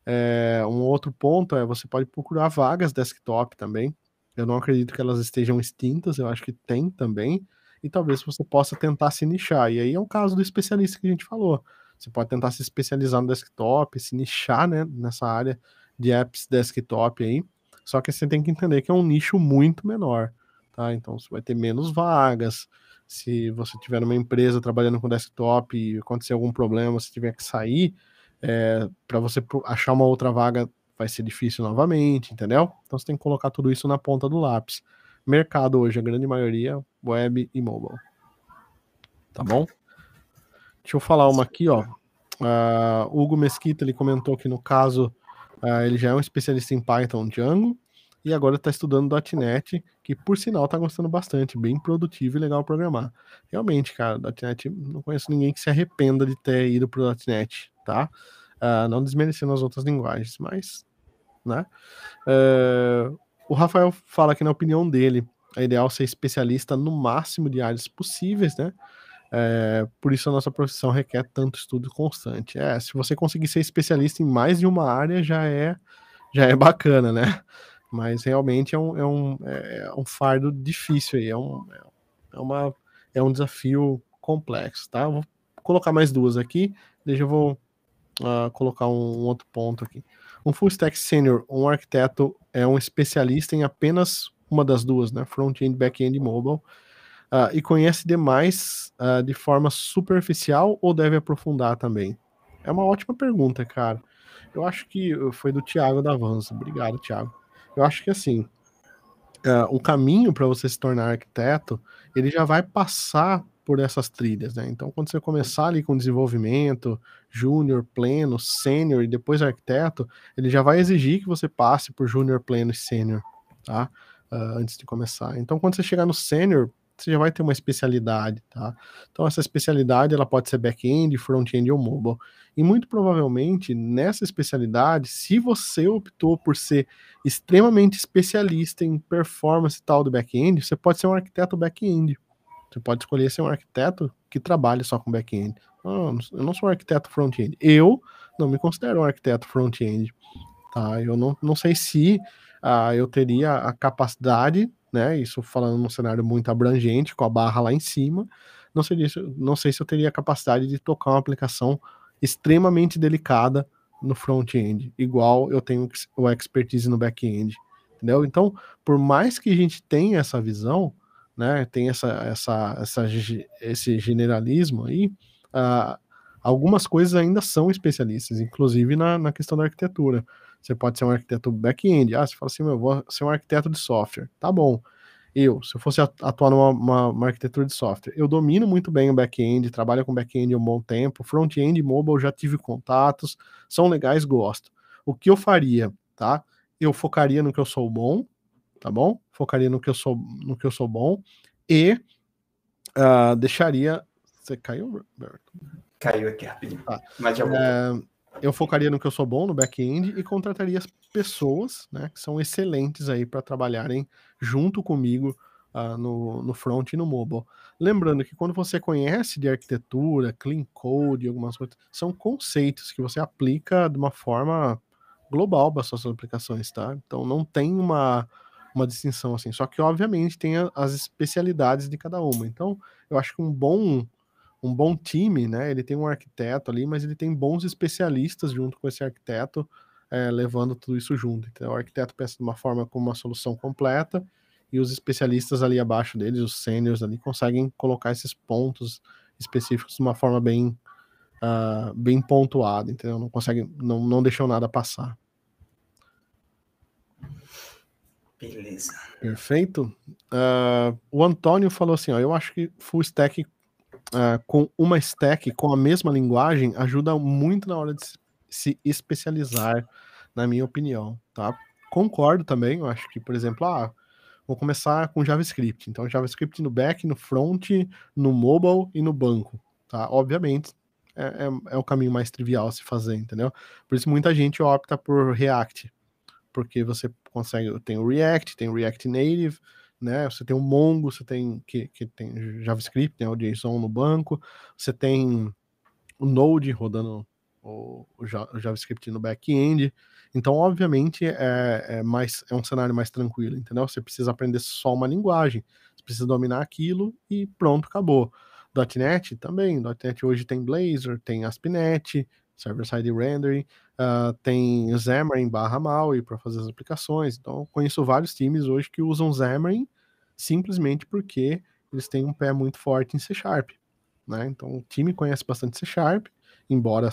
É, um outro ponto é você pode procurar vagas desktop também. Eu não acredito que elas estejam extintas, eu acho que tem também. E talvez você possa tentar se nichar. E aí é o caso do especialista que a gente falou. Você pode tentar se especializar no desktop, se nichar né, nessa área de apps desktop aí. Só que você tem que entender que é um nicho muito menor, tá? Então você vai ter menos vagas. Se você tiver numa empresa trabalhando com desktop e acontecer algum problema, você tiver que sair, é, para você achar uma outra vaga vai ser difícil novamente, entendeu? Então você tem que colocar tudo isso na ponta do lápis. Mercado hoje, a grande maioria, web e mobile. Tá bom? Deixa eu falar uma aqui, ó. Uh, Hugo Mesquita, ele comentou que no caso uh, ele já é um especialista em Python Django e agora está estudando .NET, que por sinal está gostando bastante, bem produtivo e legal programar. Realmente, cara, .NET, não conheço ninguém que se arrependa de ter ido para o .NET, tá? Uh, não desmerecendo as outras linguagens, mas, né? o Rafael fala que na opinião dele, é ideal ser especialista no máximo de áreas possíveis, né? É, por isso a nossa profissão requer tanto estudo constante. É, se você conseguir ser especialista em mais de uma área, já é, já é bacana, né? Mas realmente é um, é um, é um fardo difícil aí, é um, é, uma, é um desafio complexo, tá? vou colocar mais duas aqui, deixa eu vou uh, colocar um, um, outro ponto aqui. Um full stack senior, um arquiteto é um especialista em apenas uma das duas, né? Front-end, back-end mobile uh, e conhece demais uh, de forma superficial ou deve aprofundar também? É uma ótima pergunta, cara. Eu acho que foi do Thiago da Avança. Obrigado, Thiago. Eu acho que assim, uh, o caminho para você se tornar arquiteto, ele já vai passar por essas trilhas, né? Então, quando você começar ali com desenvolvimento, júnior, pleno, sênior e depois arquiteto, ele já vai exigir que você passe por júnior, pleno e sênior, tá? Uh, antes de começar. Então, quando você chegar no sênior, você já vai ter uma especialidade, tá? Então essa especialidade ela pode ser back-end, front-end ou mobile. E muito provavelmente nessa especialidade, se você optou por ser extremamente especialista em performance tal do back-end, você pode ser um arquiteto back-end. Você pode escolher ser um arquiteto que trabalhe só com back-end. Ah, eu não sou um arquiteto front-end. Eu não me considero um arquiteto front-end. Tá? Eu não, não sei se ah, eu teria a capacidade né? Isso falando num cenário muito abrangente, com a barra lá em cima. Não sei, não sei se eu teria a capacidade de tocar uma aplicação extremamente delicada no front-end, igual eu tenho o expertise no back-end, entendeu? Então, por mais que a gente tenha essa visão, né, tem essa, essa, essa, esse generalismo aí, uh, algumas coisas ainda são especialistas, inclusive na, na questão da arquitetura. Você pode ser um arquiteto back-end, ah, você fala assim, eu vou ser um arquiteto de software, tá bom. Eu, se eu fosse atuar numa uma, uma arquitetura de software, eu domino muito bem o back-end, trabalho com back-end há um bom tempo, front-end e mobile já tive contatos, são legais, gosto. O que eu faria, tá? Eu focaria no que eu sou bom, tá bom? Focaria no que eu sou, no que eu sou bom e uh, deixaria. Você caiu, Roberto? Caiu aqui rapidinho. Tá. Mas já é, eu focaria no que eu sou bom, no back-end, e contrataria pessoas, né, que são excelentes aí para trabalharem junto comigo uh, no, no front e no mobile. Lembrando que quando você conhece de arquitetura, clean code, algumas coisas, são conceitos que você aplica de uma forma global para suas aplicações, tá? Então não tem uma uma distinção assim. Só que, obviamente, tem as especialidades de cada uma. Então, eu acho que um bom um bom time, né? Ele tem um arquiteto ali, mas ele tem bons especialistas junto com esse arquiteto, é, levando tudo isso junto. Então, o arquiteto pensa de uma forma com uma solução completa e os especialistas ali abaixo deles, os seniors ali, conseguem colocar esses pontos específicos de uma forma bem, uh, bem pontuada, entendeu? Não conseguem, não, não deixam nada passar. Beleza. Perfeito. Uh, o Antônio falou assim: ó, eu acho que full stack uh, com uma stack com a mesma linguagem ajuda muito na hora de se especializar, na minha opinião, tá? Concordo também, eu acho que, por exemplo, ah, vou começar com JavaScript. Então, JavaScript no back, no front, no mobile e no banco, tá? Obviamente, é, é, é o caminho mais trivial a se fazer, entendeu? Por isso, muita gente opta por React, porque você consegue, tem o React, tem o React Native, né? Você tem o Mongo, você tem que, que tem JavaScript, né? O JSON no banco, você tem o Node rodando o, o JavaScript no back-end. Então, obviamente, é, é, mais, é um cenário mais tranquilo, entendeu? Você precisa aprender só uma linguagem, você precisa dominar aquilo e pronto, acabou. .NET também, .NET hoje tem Blazor, tem ASP.NET, server-side rendering, uh, tem Xamarin barra Maui para fazer as aplicações. Então, conheço vários times hoje que usam Xamarin simplesmente porque eles têm um pé muito forte em C Sharp. Né? Então, o time conhece bastante C Sharp, embora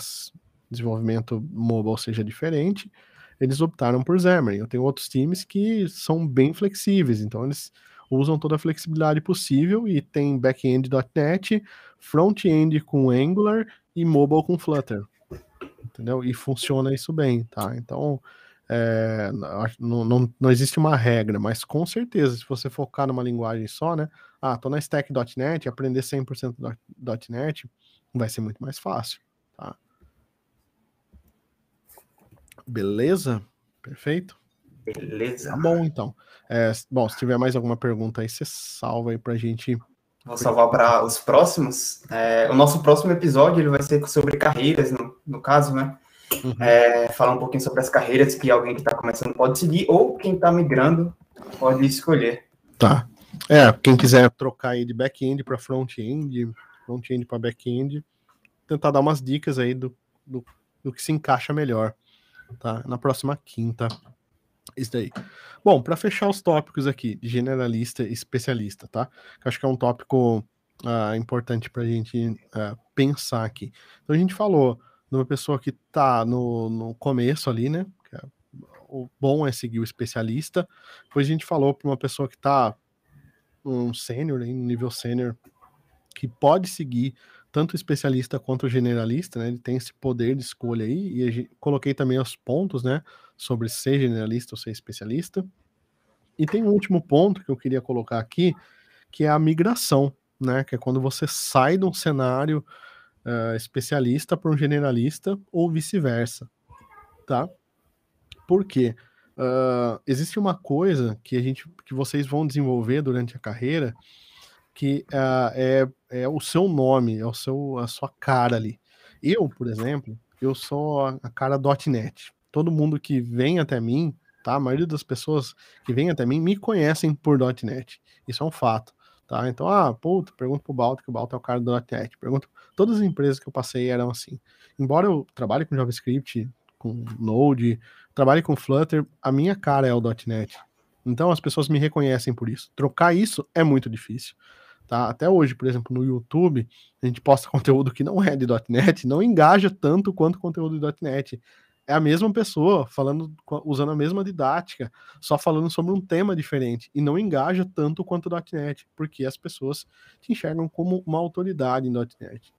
desenvolvimento mobile seja diferente, eles optaram por Xamarin. Eu tenho outros times que são bem flexíveis, então eles usam toda a flexibilidade possível e tem back-end.NET, front-end com Angular e mobile com Flutter entendeu? E funciona isso bem, tá? Então, é, não, não, não existe uma regra, mas com certeza, se você focar numa linguagem só, né? Ah, tô na stack.net, aprender 100% .NET vai ser muito mais fácil, tá? Beleza? Perfeito? Beleza. Tá bom, então. É, bom, se tiver mais alguma pergunta aí, você salva aí pra gente Vou salvar para os próximos. É, o nosso próximo episódio ele vai ser sobre carreiras, no, no caso, né? Uhum. É, falar um pouquinho sobre as carreiras que alguém que está começando pode seguir, ou quem está migrando pode escolher. Tá. É, quem quiser trocar aí de back-end para front-end, front-end para back-end, tentar dar umas dicas aí do, do, do que se encaixa melhor. Tá? Na próxima quinta. Isso daí. Bom, para fechar os tópicos aqui, generalista e especialista, tá? Acho que é um tópico uh, importante para a gente uh, pensar aqui. Então a gente falou de uma pessoa que está no, no começo ali, né? É, o bom é seguir o especialista. Depois a gente falou para uma pessoa que está um sênior, um nível sênior, que pode seguir tanto o especialista quanto o generalista, né? Ele tem esse poder de escolha aí, e coloquei também os pontos, né? Sobre ser generalista ou ser especialista. E tem um último ponto que eu queria colocar aqui, que é a migração, né? Que é quando você sai de um cenário uh, especialista para um generalista ou vice-versa, tá? Por quê? Uh, existe uma coisa que a gente, que vocês vão desenvolver durante a carreira, que uh, é, é o seu nome, é o seu, a sua cara ali. Eu, por exemplo, eu sou a cara .NET. Todo mundo que vem até mim, tá? A maioria das pessoas que vem até mim me conhecem por .NET. Isso é um fato, tá? Então, ah, puta, pergunta pro Balto, que o Balto é o cara do .NET. Pergunto, todas as empresas que eu passei eram assim. Embora eu trabalhe com JavaScript, com Node, trabalhe com Flutter, a minha cara é o .NET, Então as pessoas me reconhecem por isso. Trocar isso é muito difícil. Tá? Até hoje, por exemplo, no YouTube, a gente posta conteúdo que não é de .NET, não engaja tanto quanto conteúdo de .NET. É a mesma pessoa falando, usando a mesma didática, só falando sobre um tema diferente e não engaja tanto quanto .NET, porque as pessoas te enxergam como uma autoridade em .NET.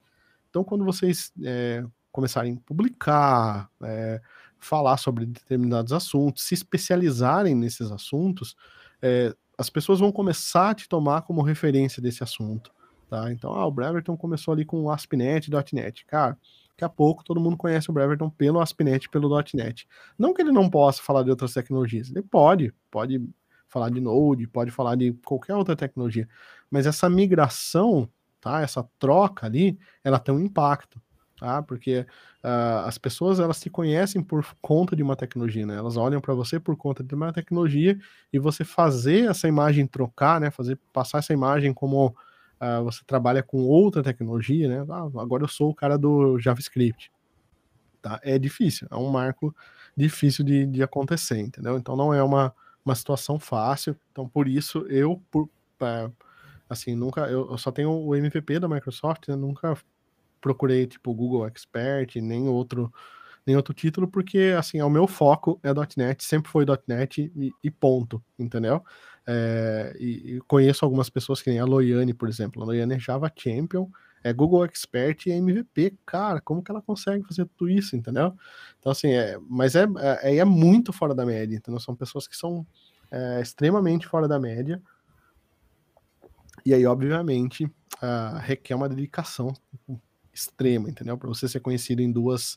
Então, quando vocês é, começarem a publicar, é, falar sobre determinados assuntos, se especializarem nesses assuntos, é, as pessoas vão começar a te tomar como referência desse assunto. Tá? Então, ah, o Breverton começou ali com o ASP.NET .NET. Cara, daqui a pouco todo mundo conhece o Breverton pelo ASP.NET e pelo .NET. Não que ele não possa falar de outras tecnologias, ele pode, pode falar de Node, pode falar de qualquer outra tecnologia, mas essa migração, tá? Essa troca ali, ela tem um impacto tá? Porque uh, as pessoas elas se conhecem por conta de uma tecnologia, né? Elas olham para você por conta de uma tecnologia e você fazer essa imagem trocar, né? Fazer passar essa imagem como uh, você trabalha com outra tecnologia, né? Ah, agora eu sou o cara do JavaScript, tá? É difícil, é um marco difícil de, de acontecer, entendeu? Então não é uma, uma situação fácil. Então por isso eu por uh, assim nunca eu, eu, só tenho o MVP da Microsoft, né? nunca procurei tipo Google Expert, nem outro nem outro título, porque assim, o meu foco é .NET, sempre foi .NET e, e ponto, entendeu? É, e, e, conheço algumas pessoas que nem a Loiane, por exemplo. A Loiane é Java Champion, é Google Expert e MVP. Cara, como que ela consegue fazer tudo isso, entendeu? Então, assim, é, mas é, é, é muito fora da média, então São pessoas que são é, extremamente fora da média. E aí, obviamente, uh, requer uma dedicação extrema, entendeu? Para você ser conhecido em duas,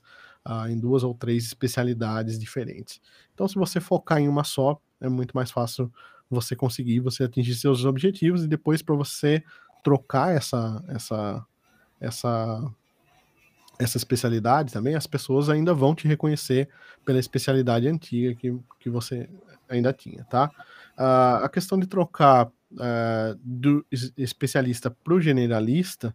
uh, em duas ou três especialidades diferentes. Então, se você focar em uma só, é muito mais fácil você conseguir, você atingir seus objetivos e depois para você trocar essa, essa, essa, essa especialidade também, as pessoas ainda vão te reconhecer pela especialidade antiga que, que você ainda tinha, tá? Uh, a questão de trocar uh, do especialista para o generalista,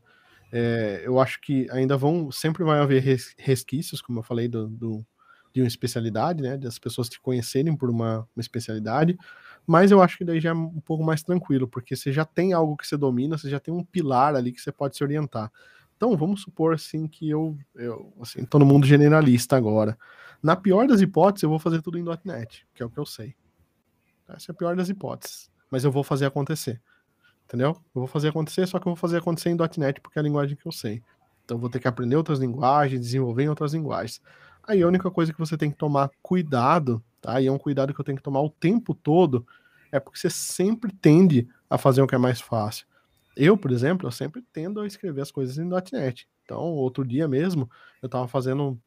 é, eu acho que ainda vão, sempre vai haver resquícios, como eu falei, do, do, de uma especialidade, né? Das pessoas te conhecerem por uma, uma especialidade, mas eu acho que daí já é um pouco mais tranquilo, porque você já tem algo que você domina, você já tem um pilar ali que você pode se orientar. Então, vamos supor assim que eu, eu assim, tô no mundo generalista agora. Na pior das hipóteses, eu vou fazer tudo em .NET, que é o que eu sei. Essa é a pior das hipóteses, mas eu vou fazer acontecer. Entendeu? Eu vou fazer acontecer, só que eu vou fazer acontecer em .NET porque é a linguagem que eu sei. Então eu vou ter que aprender outras linguagens, desenvolver em outras linguagens. Aí a única coisa que você tem que tomar cuidado, tá? E é um cuidado que eu tenho que tomar o tempo todo, é porque você sempre tende a fazer o que é mais fácil. Eu, por exemplo, eu sempre tendo a escrever as coisas em .NET. Então, outro dia mesmo, eu estava fazendo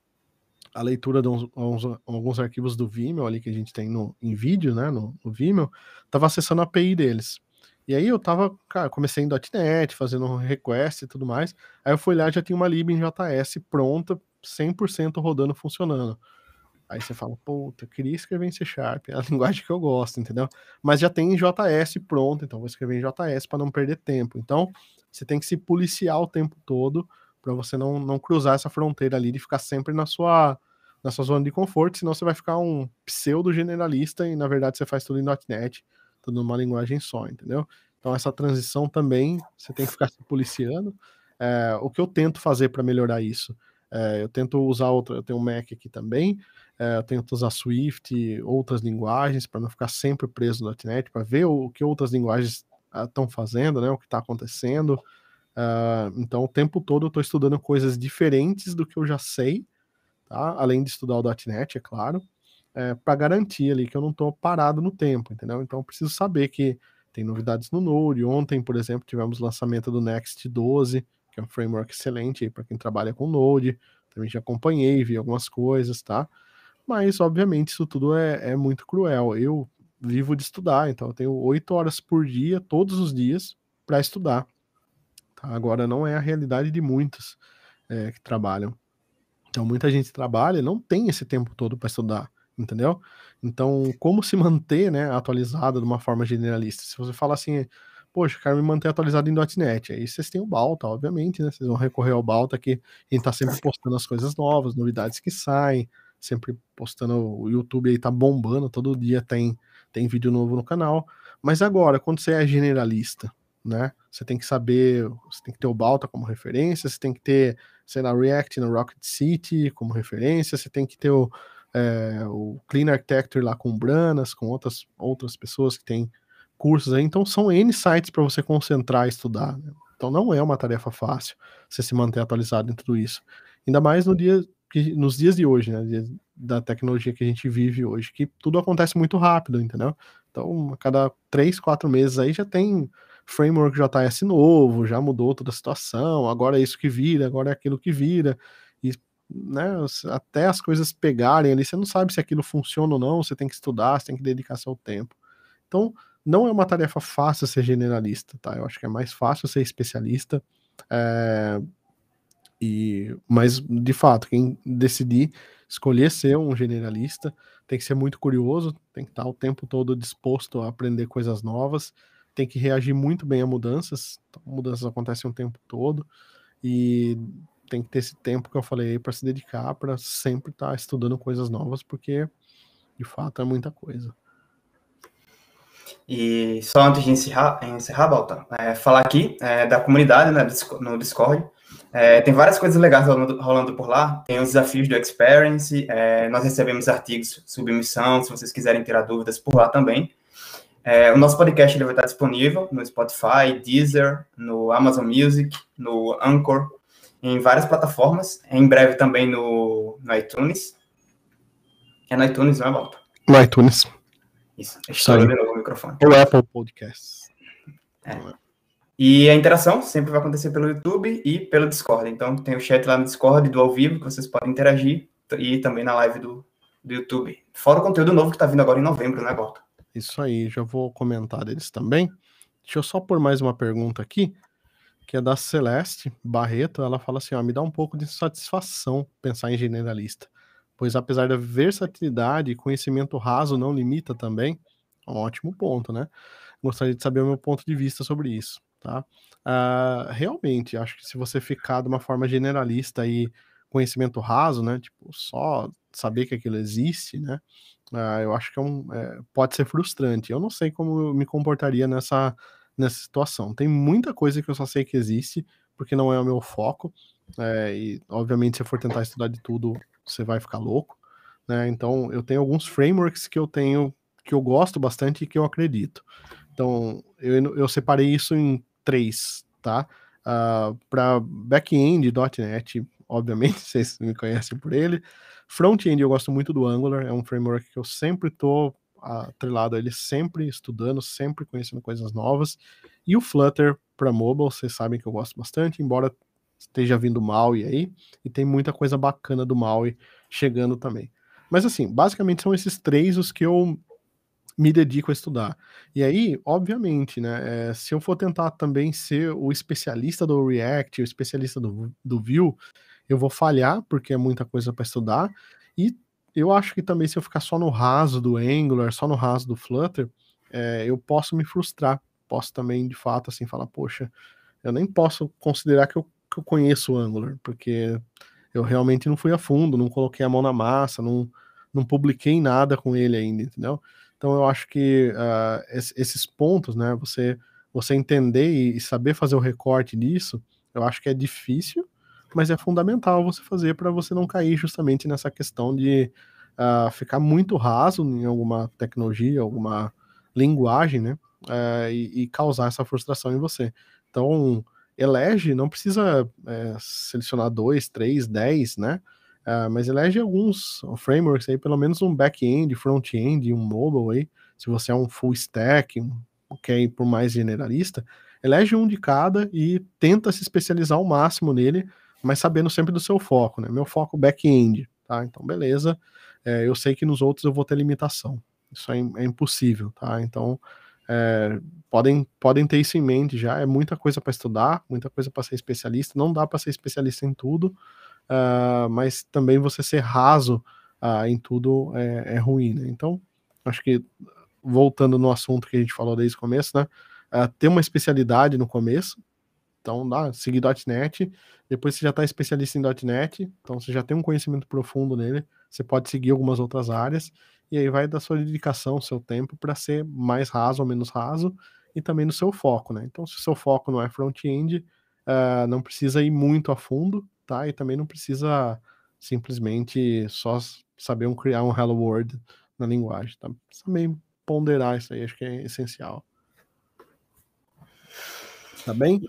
a leitura de uns, uns, alguns arquivos do Vimeo ali que a gente tem no, em vídeo, né, no, no Vimeo, estava acessando a API deles. E aí eu tava, cara, comecei em .NET, fazendo um request e tudo mais. Aí eu fui lá já tinha uma lib em JS pronta, 100% rodando, funcionando. Aí você fala, puta, queria escrever em C Sharp, é a linguagem que eu gosto, entendeu? Mas já tem em JS pronto, então vou escrever em JS para não perder tempo. Então, você tem que se policiar o tempo todo para você não, não cruzar essa fronteira ali de ficar sempre na sua na sua zona de conforto, senão você vai ficar um pseudo generalista e na verdade você faz tudo em .NET tudo numa linguagem só, entendeu? Então essa transição também você tem que ficar se policiando. É, o que eu tento fazer para melhorar isso? É, eu tento usar outra, eu tenho Mac aqui também, é, eu tento usar Swift, outras linguagens para não ficar sempre preso no .NET, para ver o, o, que outras linguagens estão ah, fazendo, né, o que está acontecendo. Uh, então o tempo todo eu estou estudando coisas diferentes do que eu já sei, tá? além de estudar o .NET, é claro é, para garantir ali que eu não estou parado no tempo, entendeu? Então eu preciso saber que tem novidades no Node. Ontem, por exemplo, tivemos o lançamento do Next 12, que é um framework excelente para quem trabalha com Node. Também já acompanhei, vi algumas coisas, tá? Mas, obviamente, isso tudo é, é muito cruel. Eu vivo de estudar, então eu tenho oito horas por dia, todos os dias, para estudar. Tá? Agora, não é a realidade de muitos é, que trabalham. Então, muita gente trabalha e não tem esse tempo todo para estudar entendeu? Então, como se manter, né, atualizado de uma forma generalista? Se você fala assim, poxa, quero me manter atualizado em .NET, aí vocês têm o Balta, obviamente, né, vocês vão recorrer ao Balta que a gente tá sempre postando as coisas novas, novidades que saem, sempre postando, o YouTube aí tá bombando, todo dia tem tem vídeo novo no canal. Mas agora, quando você é generalista, né? Você tem que saber, você tem que ter o Balta como referência, você tem que ter, sei lá, React no Rocket City como referência, você tem que ter o, é, o Clean Architecture lá com Branas, com outras, outras pessoas que têm cursos aí. Então são N sites para você concentrar e estudar. Né? Então não é uma tarefa fácil você se manter atualizado em tudo isso. Ainda mais no dia que, nos dias de hoje, né? Da tecnologia que a gente vive hoje, que tudo acontece muito rápido, entendeu? Então, a cada três, quatro meses aí já tem framework JS novo, já mudou toda a situação, agora é isso que vira, agora é aquilo que vira. Né, até as coisas pegarem ali, você não sabe se aquilo funciona ou não, você tem que estudar, você tem que dedicar seu tempo. Então, não é uma tarefa fácil ser generalista, tá? Eu acho que é mais fácil ser especialista. É, e, mas, de fato, quem decidir escolher ser um generalista tem que ser muito curioso, tem que estar o tempo todo disposto a aprender coisas novas, tem que reagir muito bem a mudanças. Então, mudanças acontecem o tempo todo e tem que ter esse tempo que eu falei aí para se dedicar, para sempre estar estudando coisas novas, porque de fato é muita coisa. E só antes de encerrar, encerrar Balta, é, falar aqui é, da comunidade né, no Discord. É, tem várias coisas legais rolando, rolando, por lá. Tem os desafios do Experience. É, nós recebemos artigos submissão, se vocês quiserem tirar dúvidas por lá também. É, o nosso podcast ele vai estar disponível no Spotify, Deezer, no Amazon Music, no Anchor, em várias plataformas. Em breve também no, no iTunes. É no iTunes, não é, Balta? No iTunes. Isso, estourou de novo o microfone. O Apple Podcasts. É. E a interação sempre vai acontecer pelo YouTube e pelo Discord. Então tem o chat lá no Discord do ao vivo que vocês podem interagir e também na live do, do YouTube. Fora o conteúdo novo que está vindo agora em novembro, né, Balta? Isso aí, já vou comentar deles também. Deixa eu só pôr mais uma pergunta aqui, que é da Celeste Barreto. Ela fala assim: ó, me dá um pouco de satisfação pensar em generalista pois apesar da versatilidade conhecimento raso não limita também, um ótimo ponto, né? Gostaria de saber o meu ponto de vista sobre isso, tá? Uh, realmente, acho que se você ficar de uma forma generalista e conhecimento raso, né? Tipo, só saber que aquilo existe, né? Uh, eu acho que é um, é, pode ser frustrante. Eu não sei como eu me comportaria nessa, nessa situação. Tem muita coisa que eu só sei que existe, porque não é o meu foco. É, e, obviamente, se eu for tentar estudar de tudo, você vai ficar louco, né? Então, eu tenho alguns frameworks que eu tenho que eu gosto bastante e que eu acredito. Então, eu, eu separei isso em três, tá? Uh, ah, para back-end .NET, obviamente, vocês me conhecem por ele. Front-end eu gosto muito do Angular, é um framework que eu sempre tô atrelado a ele, sempre estudando, sempre conhecendo coisas novas. E o Flutter para mobile, vocês sabem que eu gosto bastante, embora esteja vindo Maui aí, e tem muita coisa bacana do Maui chegando também. Mas assim, basicamente são esses três os que eu me dedico a estudar. E aí, obviamente, né, é, se eu for tentar também ser o especialista do React, o especialista do, do Vue, eu vou falhar, porque é muita coisa para estudar, e eu acho que também se eu ficar só no raso do Angular, só no raso do Flutter, é, eu posso me frustrar, posso também, de fato, assim, falar, poxa, eu nem posso considerar que eu que eu conheço o Angular, porque eu realmente não fui a fundo, não coloquei a mão na massa, não, não publiquei nada com ele ainda, entendeu? Então eu acho que uh, esses pontos, né, você, você entender e saber fazer o recorte disso, eu acho que é difícil, mas é fundamental você fazer para você não cair justamente nessa questão de uh, ficar muito raso em alguma tecnologia, alguma linguagem, né, uh, e, e causar essa frustração em você. Então, elege, não precisa é, selecionar dois, três, dez, né? Uh, mas elege alguns frameworks aí, pelo menos um back-end, front-end, um mobile aí. Se você é um full stack, quer ir por mais generalista, elege um de cada e tenta se especializar ao máximo nele, mas sabendo sempre do seu foco, né? Meu foco back-end, tá? Então, beleza. É, eu sei que nos outros eu vou ter limitação. Isso é, é impossível, tá? Então, é, podem, podem ter isso em mente já. É muita coisa para estudar, muita coisa para ser especialista. Não dá para ser especialista em tudo, uh, mas também você ser raso uh, em tudo é, é, ruim, né? Então, acho que voltando no assunto que a gente falou desde o começo, né? Uh, ter uma especialidade no começo. Então, dá, seguir .NET. Depois você já está especialista em .NET, então você já tem um conhecimento profundo nele. Você pode seguir algumas outras áreas e aí vai da sua dedicação, seu tempo para ser mais raso ou menos raso e também no seu foco, né? Então, se o seu foco não é front-end, uh, não precisa ir muito a fundo, tá? E também não precisa simplesmente só saber um, criar um Hello World na linguagem, tá? Também ponderar isso aí, acho que é essencial. Tá bem?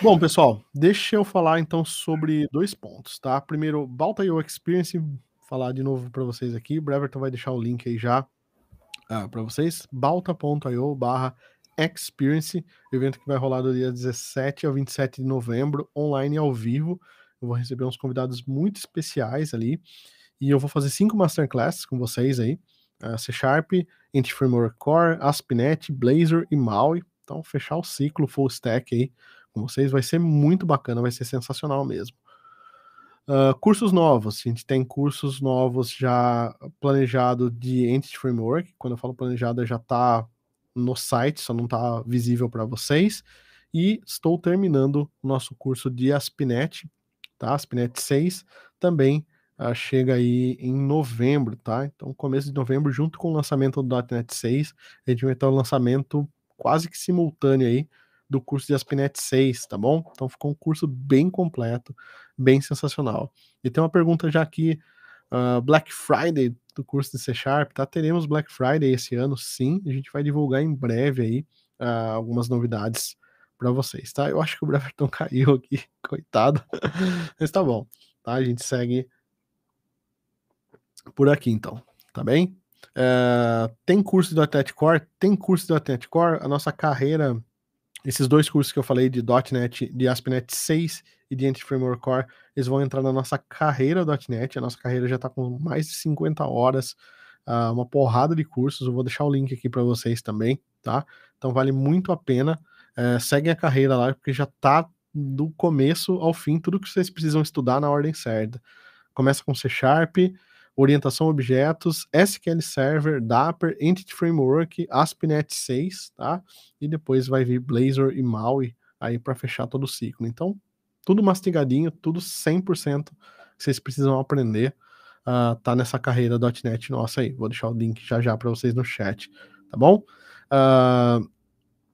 Bom, pessoal, deixa eu falar então sobre dois pontos, tá? Primeiro, Balta.io Experience, falar de novo para vocês aqui. O Breverton vai deixar o link aí já ah, para vocês. balta.io barra Experience, evento que vai rolar do dia 17 ao 27 de novembro, online e ao vivo. Eu vou receber uns convidados muito especiais ali. E eu vou fazer cinco masterclasses com vocês aí. Uh, C Sharp, Entity Framework Core, ASP.NET, Blazor e MAUI. Então, fechar o ciclo full stack aí com vocês vai ser muito bacana, vai ser sensacional mesmo. Uh, cursos novos, a gente tem cursos novos já planejado de Entity Framework. Quando eu falo planejado, já está no site, só não está visível para vocês. E estou terminando o nosso curso de ASP.NET, tá? ASP.NET 6, também uh, chega aí em novembro, tá? Então, começo de novembro, junto com o lançamento do .NET 6, a gente vai ter o lançamento quase que simultâneo aí do curso de ASP.NET 6, tá bom? Então ficou um curso bem completo, bem sensacional. E tem uma pergunta já aqui, uh, Black Friday do curso de C Sharp, tá? Teremos Black Friday esse ano, sim. A gente vai divulgar em breve aí uh, algumas novidades para vocês, tá? Eu acho que o Breverton caiu aqui, coitado. Mas tá bom, tá? A gente segue por aqui então, tá bem? Uh, tem curso do .NET Core? Tem curso do .NET Core? A nossa carreira, esses dois cursos que eu falei de .NET, de ASP.NET 6 e de Entity Framework Core, eles vão entrar na nossa carreira .NET. A nossa carreira já está com mais de 50 horas, uh, uma porrada de cursos. Eu vou deixar o link aqui para vocês também, tá? Então vale muito a pena. Uh, seguem a carreira lá, porque já está do começo ao fim tudo que vocês precisam estudar na ordem certa. Começa com C Sharp, orientação a objetos, SQL Server, Dapper, Entity Framework, ASP.NET 6, tá? E depois vai vir Blazor e MAUI aí para fechar todo o ciclo. Então, tudo mastigadinho, tudo 100% que vocês precisam aprender uh, tá nessa carreira .NET nossa aí. Vou deixar o link já já para vocês no chat, tá bom? Uh,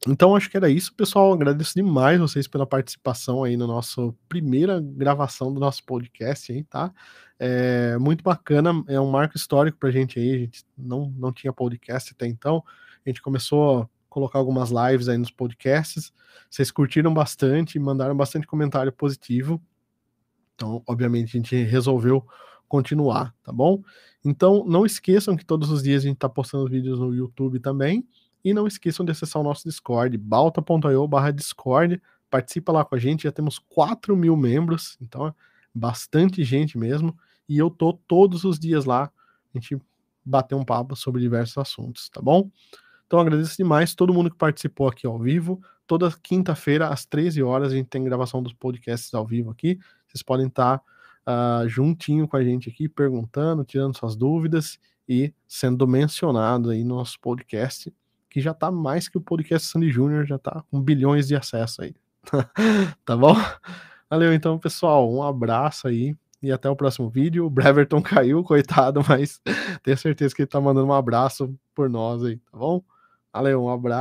então acho que era isso, pessoal. Agradeço demais vocês pela participação aí na nossa primeira gravação do nosso podcast aí, tá? É muito bacana, é um marco histórico pra gente aí. A gente não, não tinha podcast até então. A gente começou a colocar algumas lives aí nos podcasts. Vocês curtiram bastante, mandaram bastante comentário positivo. Então, obviamente, a gente resolveu continuar, tá bom? Então, não esqueçam que todos os dias a gente tá postando vídeos no YouTube também. E não esqueçam de acessar o nosso Discord, balta.io barra Discord. Participa lá com a gente, já temos 4 mil membros, então é bastante gente mesmo. E eu tô todos os dias lá, a gente bater um papo sobre diversos assuntos, tá bom? Então agradeço demais todo mundo que participou aqui ao vivo. Toda quinta-feira, às 13 horas, a gente tem gravação dos podcasts ao vivo aqui. Vocês podem estar tá, uh, juntinho com a gente aqui, perguntando, tirando suas dúvidas e sendo mencionado aí no nosso podcast que já tá mais que o podcast Sandy Júnior, já tá com bilhões de acessos aí. tá bom? Valeu então, pessoal. Um abraço aí e até o próximo vídeo. O Breverton caiu, coitado, mas tenho certeza que ele tá mandando um abraço por nós aí, tá bom? Valeu, um abraço.